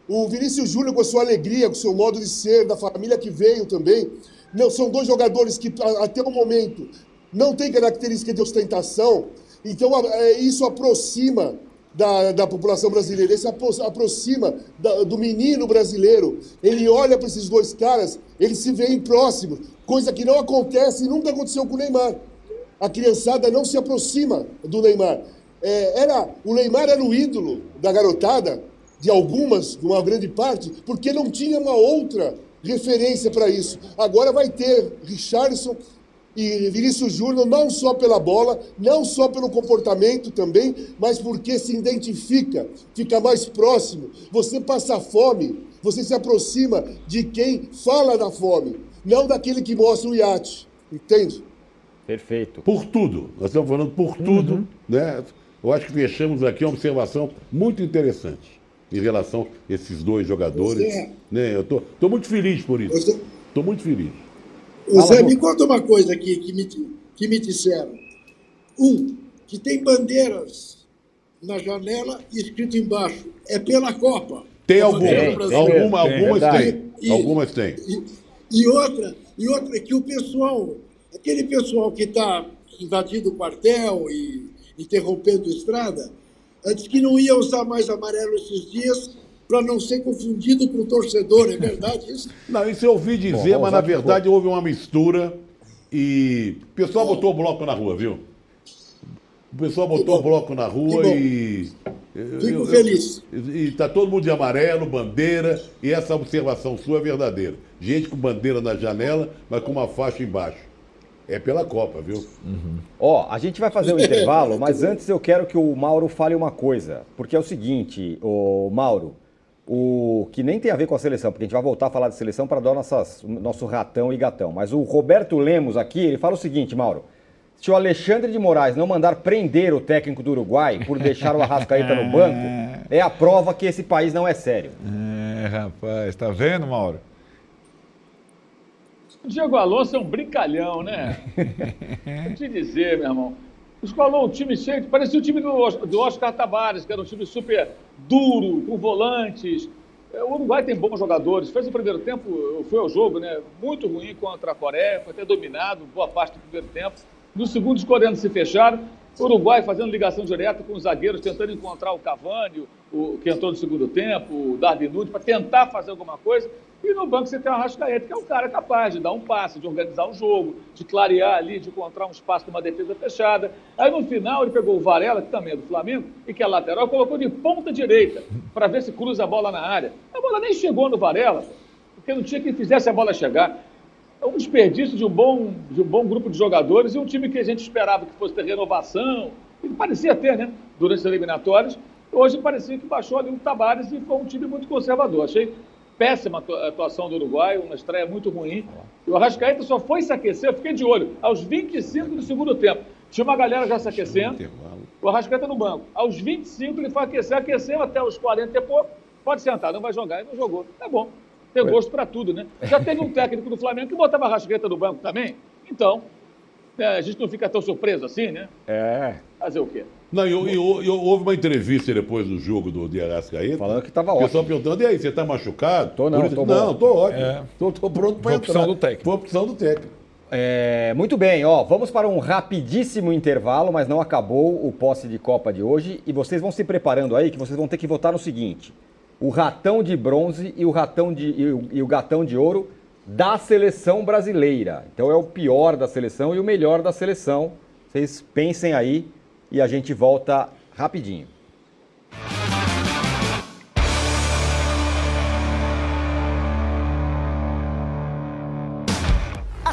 O Vinícius Júnior, com a sua alegria, com o seu modo de ser, da família que veio também. Não, são dois jogadores que, até o momento, não tem característica de ostentação. Então, é, isso aproxima da, da população brasileira, isso aproxima da, do menino brasileiro. Ele olha para esses dois caras, ele se vê em próximo, coisa que não acontece e nunca aconteceu com o Neymar. A criançada não se aproxima do Neymar. É, era, o Neymar era o ídolo da garotada, de algumas, de uma grande parte, porque não tinha uma outra referência para isso. Agora vai ter Richardson e Vinícius Júnior não só pela bola, não só pelo comportamento também, mas porque se identifica, fica mais próximo. Você passa fome, você se aproxima de quem fala da fome, não daquele que mostra o iate. Entende? Perfeito. Por tudo. Nós estamos falando por tudo, uhum. né? Eu acho que fechamos aqui uma observação muito interessante em relação a esses dois jogadores. É. Né? Eu estou muito feliz por isso. Estou muito feliz. O Zé, me conta uma coisa aqui que me, que me disseram. Um, que tem bandeiras na janela e escrito embaixo, é pela Copa. Tem alguma, alguma, algumas tem. E, algumas tem. E, e, outra, e outra que o pessoal, aquele pessoal que está invadindo o quartel e interrompendo a estrada, antes que não ia usar mais amarelo esses dias, para não ser confundido com o torcedor, é verdade isso? [laughs] Não, isso eu ouvi dizer, Bom, mas na verdade houve uma mistura e o pessoal botou o bloco na rua, viu? O pessoal botou o bloco na rua e. Fico eu, feliz. e está todo mundo de amarelo, bandeira, e essa observação sua é verdadeira. Gente com bandeira na janela, mas com uma faixa embaixo. É pela Copa, viu? Uhum. Ó, a gente vai fazer um [laughs] intervalo, mas antes eu quero que o Mauro fale uma coisa. Porque é o seguinte, o Mauro, o que nem tem a ver com a seleção, porque a gente vai voltar a falar de seleção para dar nossas, nosso ratão e gatão. Mas o Roberto Lemos aqui, ele fala o seguinte, Mauro. Se o Alexandre de Moraes não mandar prender o técnico do Uruguai por deixar o Arrascaeta no [laughs] banco, é a prova que esse país não é sério. É, rapaz, tá vendo, Mauro? O Diego Alonso é um brincalhão, né? [laughs] Vou te dizer, meu irmão. Escolou um time cheio, parecia o time do, do Oscar Tabares, que era um time super duro, com volantes. É, o Uruguai tem bons jogadores. Fez o primeiro tempo, foi ao jogo, né? Muito ruim contra a Coreia, foi até dominado boa parte do primeiro tempo. No segundo, os coreanos se fecharam. O Uruguai fazendo ligação direta com os zagueiros, tentando encontrar o Cavani, o, que entrou no segundo tempo, o Darwin para tentar fazer alguma coisa. E no banco você tem o Arrascaeta, que é um cara capaz de dar um passe, de organizar um jogo, de clarear ali, de encontrar um espaço numa defesa fechada. Aí no final ele pegou o Varela, que também é do Flamengo, e que é lateral, colocou de ponta direita, para ver se cruza a bola na área. A bola nem chegou no Varela, porque não tinha quem fizesse a bola chegar. É um desperdício de um bom, de um bom grupo de jogadores e um time que a gente esperava que fosse ter renovação, e parecia ter, né, durante as eliminatórias. Hoje parecia que baixou ali um Tabares e foi um time muito conservador. Achei péssima atuação do Uruguai, uma estreia muito ruim. E o Arrascaeta só foi se aquecer, eu fiquei de olho, aos 25 do segundo tempo. Tinha uma galera já se aquecendo, o Arrascaeta no banco. Aos 25 ele foi aquecer, aqueceu até os 40 e pouco, pode sentar, não vai jogar. E não jogou. É bom, tem gosto para tudo, né? Já teve um [laughs] técnico do Flamengo que botava a Arrascaeta no banco também. Então, é, a gente não fica tão surpreso assim, né? É. Fazer o quê? Não, e, e, e houve uma entrevista depois do jogo do de Arrascaeta. Falando que estava ótimo. Pessoal perguntando, e aí, você está machucado? Tô não, tô Não, tô ótimo. É. Tô, tô pronto para entrar. opção do técnico. Foi opção do técnico. É, muito bem, ó, vamos para um rapidíssimo intervalo, mas não acabou o posse de Copa de hoje. E vocês vão se preparando aí, que vocês vão ter que votar no seguinte: o ratão de bronze e o, ratão de, e o, e o gatão de ouro da seleção brasileira. Então é o pior da seleção e o melhor da seleção. Vocês pensem aí e a gente volta rapidinho.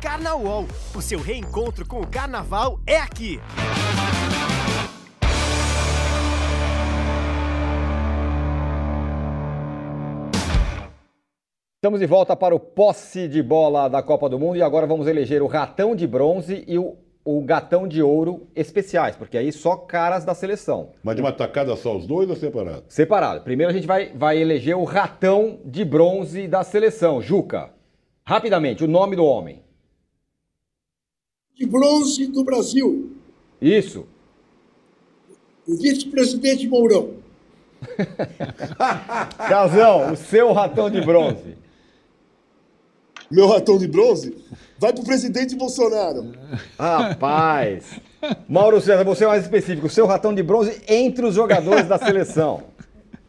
Carnaval, o seu reencontro com o carnaval é aqui. Estamos de volta para o posse de bola da Copa do Mundo e agora vamos eleger o ratão de bronze e o o gatão de ouro especiais, porque aí só caras da seleção. Mas de uma tacada só os dois ou separado? Separado. Primeiro a gente vai, vai eleger o ratão de bronze da seleção. Juca, rapidamente, o nome do homem. De bronze do Brasil, Isso. o vice-presidente Mourão. [laughs] Casão, o seu ratão de bronze. Meu ratão de bronze vai pro presidente Bolsonaro. Rapaz. Mauro César, você é mais específico. O seu ratão de bronze entre os jogadores da seleção.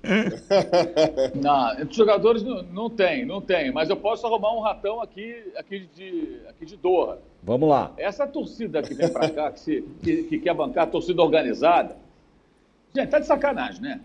[laughs] Não, os jogadores não, não tem, não tem. Mas eu posso arrumar um ratão aqui, aqui, de, aqui de Doha. Vamos lá. Essa torcida que vem pra cá, que, se, que, que quer bancar a torcida organizada, gente, tá de sacanagem, né?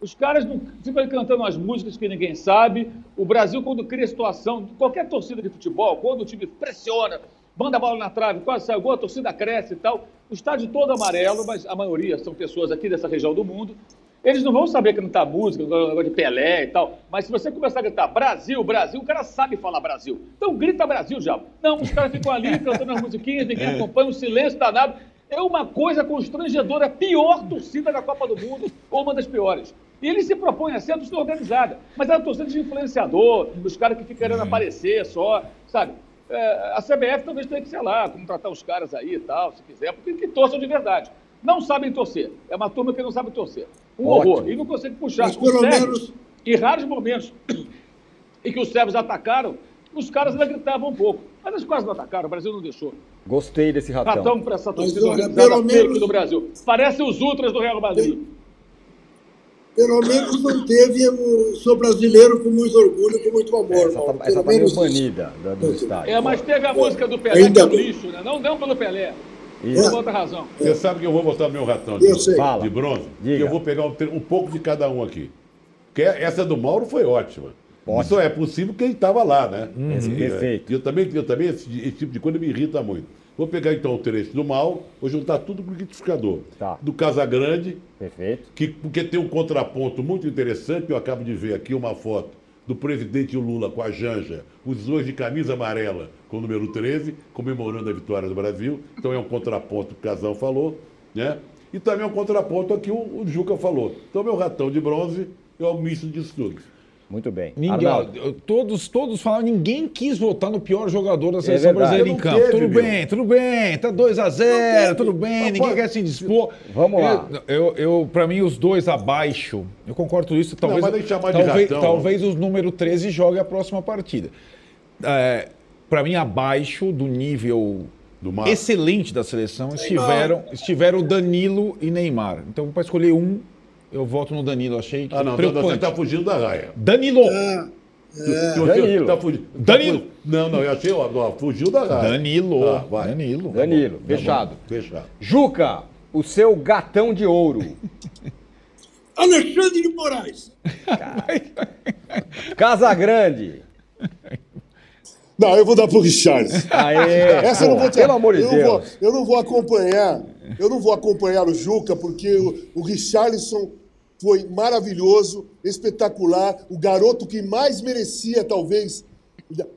Os caras não ficam cantando as músicas que ninguém sabe. O Brasil, quando cria situação, qualquer torcida de futebol, quando o time pressiona, manda a bola na trave, quase sai o gol, a torcida cresce e tal. O estádio todo amarelo, mas a maioria são pessoas aqui dessa região do mundo. Eles não vão saber cantar música, negócio de Pelé e tal. Mas se você começar a gritar Brasil, Brasil, o cara sabe falar Brasil. Então grita Brasil, já. Não, os caras ficam ali cantando as musiquinhas, ninguém acompanha, um silêncio danado. É uma coisa constrangedora, a pior torcida da Copa do Mundo, ou uma das piores. E ele se propõe a ser a torcida organizada. Mas é uma torcida de influenciador, os caras que ficam querendo aparecer só, sabe? É, a CBF talvez tenha que, sei lá, contratar os caras aí e tal, se quiser, porque que torçam de verdade. Não sabem torcer. É uma turma que não sabe torcer. Um Ótimo. horror. E não consegue puxar. Mas Os pelo sérvios, menos- Em raros momentos [clears throat] em que os sérvios atacaram, os caras ainda gritavam um pouco. Mas eles quase não atacaram, o Brasil não deixou. Gostei desse ratão. Ratão para essa torcida organizada menos- do Brasil. Parece os ultras do Real Madrid. Pelo menos não teve o sou brasileiro com muito orgulho, com muito amor. Essa Mauro. tá, essa tá meio banida do, do estádio. É, mas teve a música do Pelé, Ainda que é um lixo, né? Não deu pelo Pelé. Isso. Por outra razão. Você sabe que eu vou botar meu ratão de, Eu de bronze? Diga. E eu vou pegar um, um pouco de cada um aqui. Porque essa do Mauro foi ótima. Ótimo. Isso é possível porque ele estava lá, né? Esse- E, perfeito. Eu também, eu também esse, esse tipo de coisa me irrita muito. Vou pegar então o trecho do Mauro, vou juntar tudo com o liquidificador. Tá. Do Casagrande, Perfeito. que, porque tem um contraponto muito interessante, eu acabo de ver aqui uma foto do presidente Lula com a Janja, os dois de camisa amarela com o número 13, comemorando a vitória do Brasil. Então é um contraponto que o Casão falou, né? E também é um contraponto aqui o, o Juca falou. Então meu ratão de bronze é o misto disso tudo. Muito bem. Ninguém, Arnaldo. todos, todos falaram, ninguém quis votar no pior jogador da seleção É brasileira em Não campo. teve, tudo meu. bem, tudo bem, tá 2 a 0 tudo bem, Mas ninguém pode- quer se dispor. Vamos lá. Eu, eu, eu, pra mim, os dois abaixo, eu concordo com isso, talvez, de talvez, talvez os número 13 jogue a próxima partida. É, para mim, abaixo do nível excelente da seleção estiveram, estiveram Danilo e Neymar. Então, para escolher um, eu voto no Danilo. Achei que Ah, não, você preocupante. está fugindo da raia. Danilo! Se você Danilo. tá fugindo- tá Danilo. Não, não, eu achei, ó, ó, fugiu da raia. Danilo. Ah, vai. Danilo. Danilo, Tá fechado. Fechado. Juca, o seu gatão de ouro. [laughs] Alexandre de Moraes. Casagrande. Não, eu vou dar pro Richard. Aê, Essa eu não pô, vou te... Pelo amor de eu não vou- Deus. eu não vou acompanhar. Eu não vou acompanhar o Juca, porque o, o Richarlison foi maravilhoso, espetacular, o garoto que mais merecia, talvez,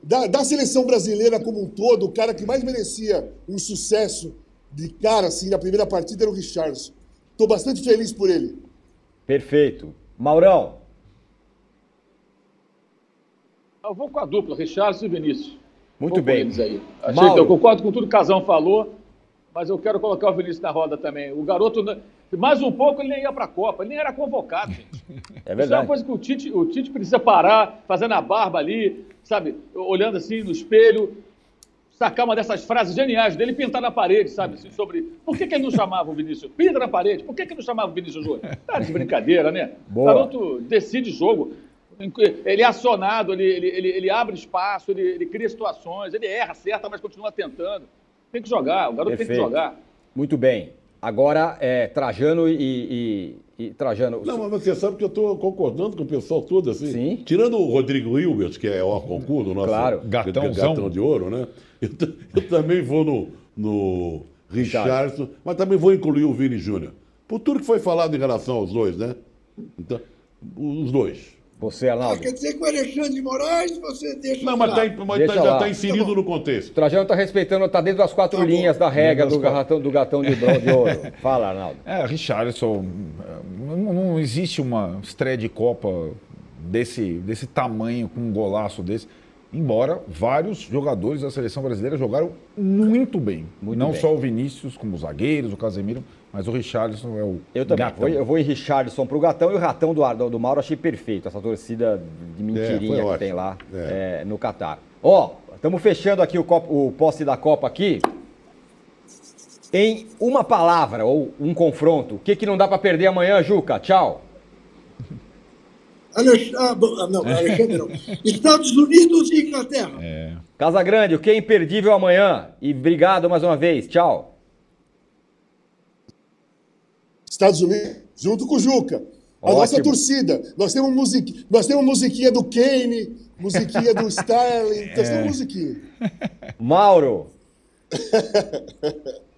da, da seleção brasileira como um todo, o cara que mais merecia um sucesso de cara, assim, na primeira partida era o Richarlison. Estou bastante feliz por ele. Perfeito. Maurão, Eu vou com a dupla, Richardson e Vinícius. Muito Vou com bem. eles aí. Achei Mauro. que eu concordo com tudo que o Casão falou, mas eu quero colocar o Vinícius na roda também. O garoto, mais um pouco, ele nem ia para a Copa, ele nem era convocado, gente. [laughs] é Isso é uma verdade. coisa que o Tite, o Tite precisa parar, fazendo a barba ali, sabe? Olhando assim no espelho, sacar uma dessas frases geniais dele e pintar na parede, sabe? Assim, sobre por que, que ele não chamava o Vinícius? Pinta na parede, por que, que ele não chamava o Vinícius Júnior? Tá de brincadeira, né? Boa. O garoto decide jogo. Ele é acionado, ele, ele, ele, ele abre espaço, ele, ele cria situações, ele erra, acerta, mas continua tentando. Tem que jogar, o garoto tem que Perfeito. jogar. Muito bem. Agora, é, Trajano e, e- e- Trajano. Não, mas você sabe que eu estou concordando com o pessoal todo, assim. Sim. Tirando o Rodrigo Hilbert, que é o concurso, nosso Claro. Gatãozão. gatão de ouro, né? Eu, eu também vou no, no Richardson, mas também vou incluir o Vini Júnior. Por tudo que foi falado em relação aos dois, né? Então, os dois. Você, Ah, Arnaldo. quer dizer que o Alexandre de Moraes você deixa. Não, mas, lá. tá, mas Deixa tá- já está inserido Tá no contexto. O Trajano tá respeitando, tá dentro das quatro Tá bom. linhas da regra do das gatão, do gatão de, de ouro. [laughs] Fala, Arnaldo. É, Richarlison, não, não existe uma estreia de Copa desse, desse tamanho, com um golaço desse. Embora vários jogadores da seleção brasileira jogaram muito bem. Muito não bem. só o Vinícius, como os zagueiros, o Casemiro, mas o Richarlison é o Eu também. gatão. Vou, eu vou em Richardson pro gatão e o ratão do, do, do Mauro achei perfeito. Essa torcida de mentirinha foi que tem lá É. é, no Catar. Ó, estamos fechando aqui o, copo, o poste da Copa aqui. Em uma palavra ou um confronto, o que, que não dá pra perder amanhã, Juca? Tchau. Alex... Ah, ah, não, Alexandre não. Estados Unidos e Inglaterra. Casa Grande, o que é imperdível amanhã? E obrigado mais uma vez. Tchau. Estados Unidos, junto com o Juca. A Ótimo. nossa torcida. Nós temos, musiqui... Nós temos musiquinha do Kane, musiquinha do [laughs] Sterling, nós temos musiquinha. Mauro. [laughs]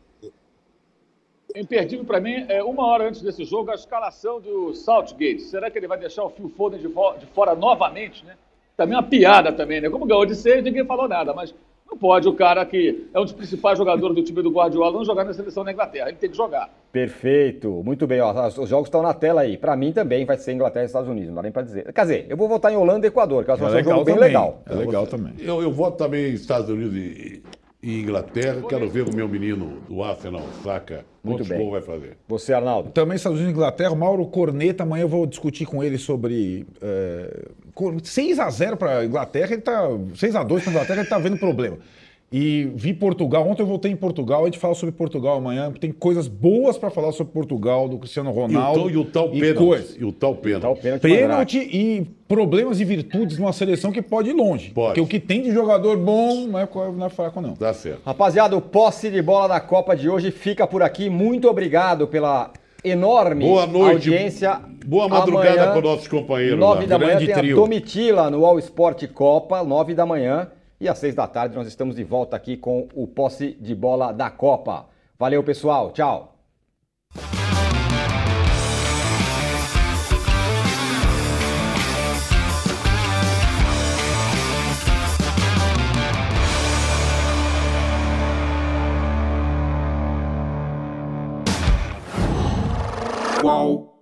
Imperdível para mim é uma hora antes desse jogo a escalação do Southgate. Será que ele vai deixar o Phil Foden de, fo- de fora novamente, né? Também uma piada também, né? Como ganhou de seis, ninguém falou nada, mas não pode o cara que é um dos principais jogadores do time do Guardiola não jogar na seleção da Inglaterra. Ele tem que jogar. Perfeito, muito bem. Ó, os jogos estão na tela aí. Pra mim também vai ser Inglaterra e Estados Unidos, não dá nem pra dizer. Quer dizer, eu vou votar em Holanda e Equador, que eu acho que vai ser um jogo bem também. legal. É legal também. Eu, eu voto também em Estados Unidos e, e Inglaterra. Quero ver o meu menino do Arsenal, saca? Muito Quantos bem. gols vai fazer? Você, Arnaldo. Também Estados Unidos e Inglaterra, Mauro Corneta, amanhã eu vou discutir com ele sobre. É, 6x0 para Inglaterra, ele tá. 6x2 para Inglaterra, ele tá vendo problema. E vi Portugal, ontem eu voltei em Portugal, a gente fala sobre Portugal amanhã, tem coisas boas para falar sobre Portugal, do Cristiano Ronaldo. e o tal pênalti. coisas. E o tal pênalti. Pênalti e problemas e virtudes numa seleção que pode ir longe. Pode. Porque o que tem de jogador bom não é, não é fraco, não. Tá certo. Rapaziada, o posse de bola da Copa de hoje fica por aqui. Muito obrigado pela enorme Boa noite. audiência. Boa madrugada Amanhã, para nossos companheiros. Nove lá. da manhã Grande tem trio. a Domitila no All Sport Copa, nove da manhã. E às seis da tarde nós estamos de volta aqui com o posse de bola da Copa. Valeu, pessoal. Tchau. Qual?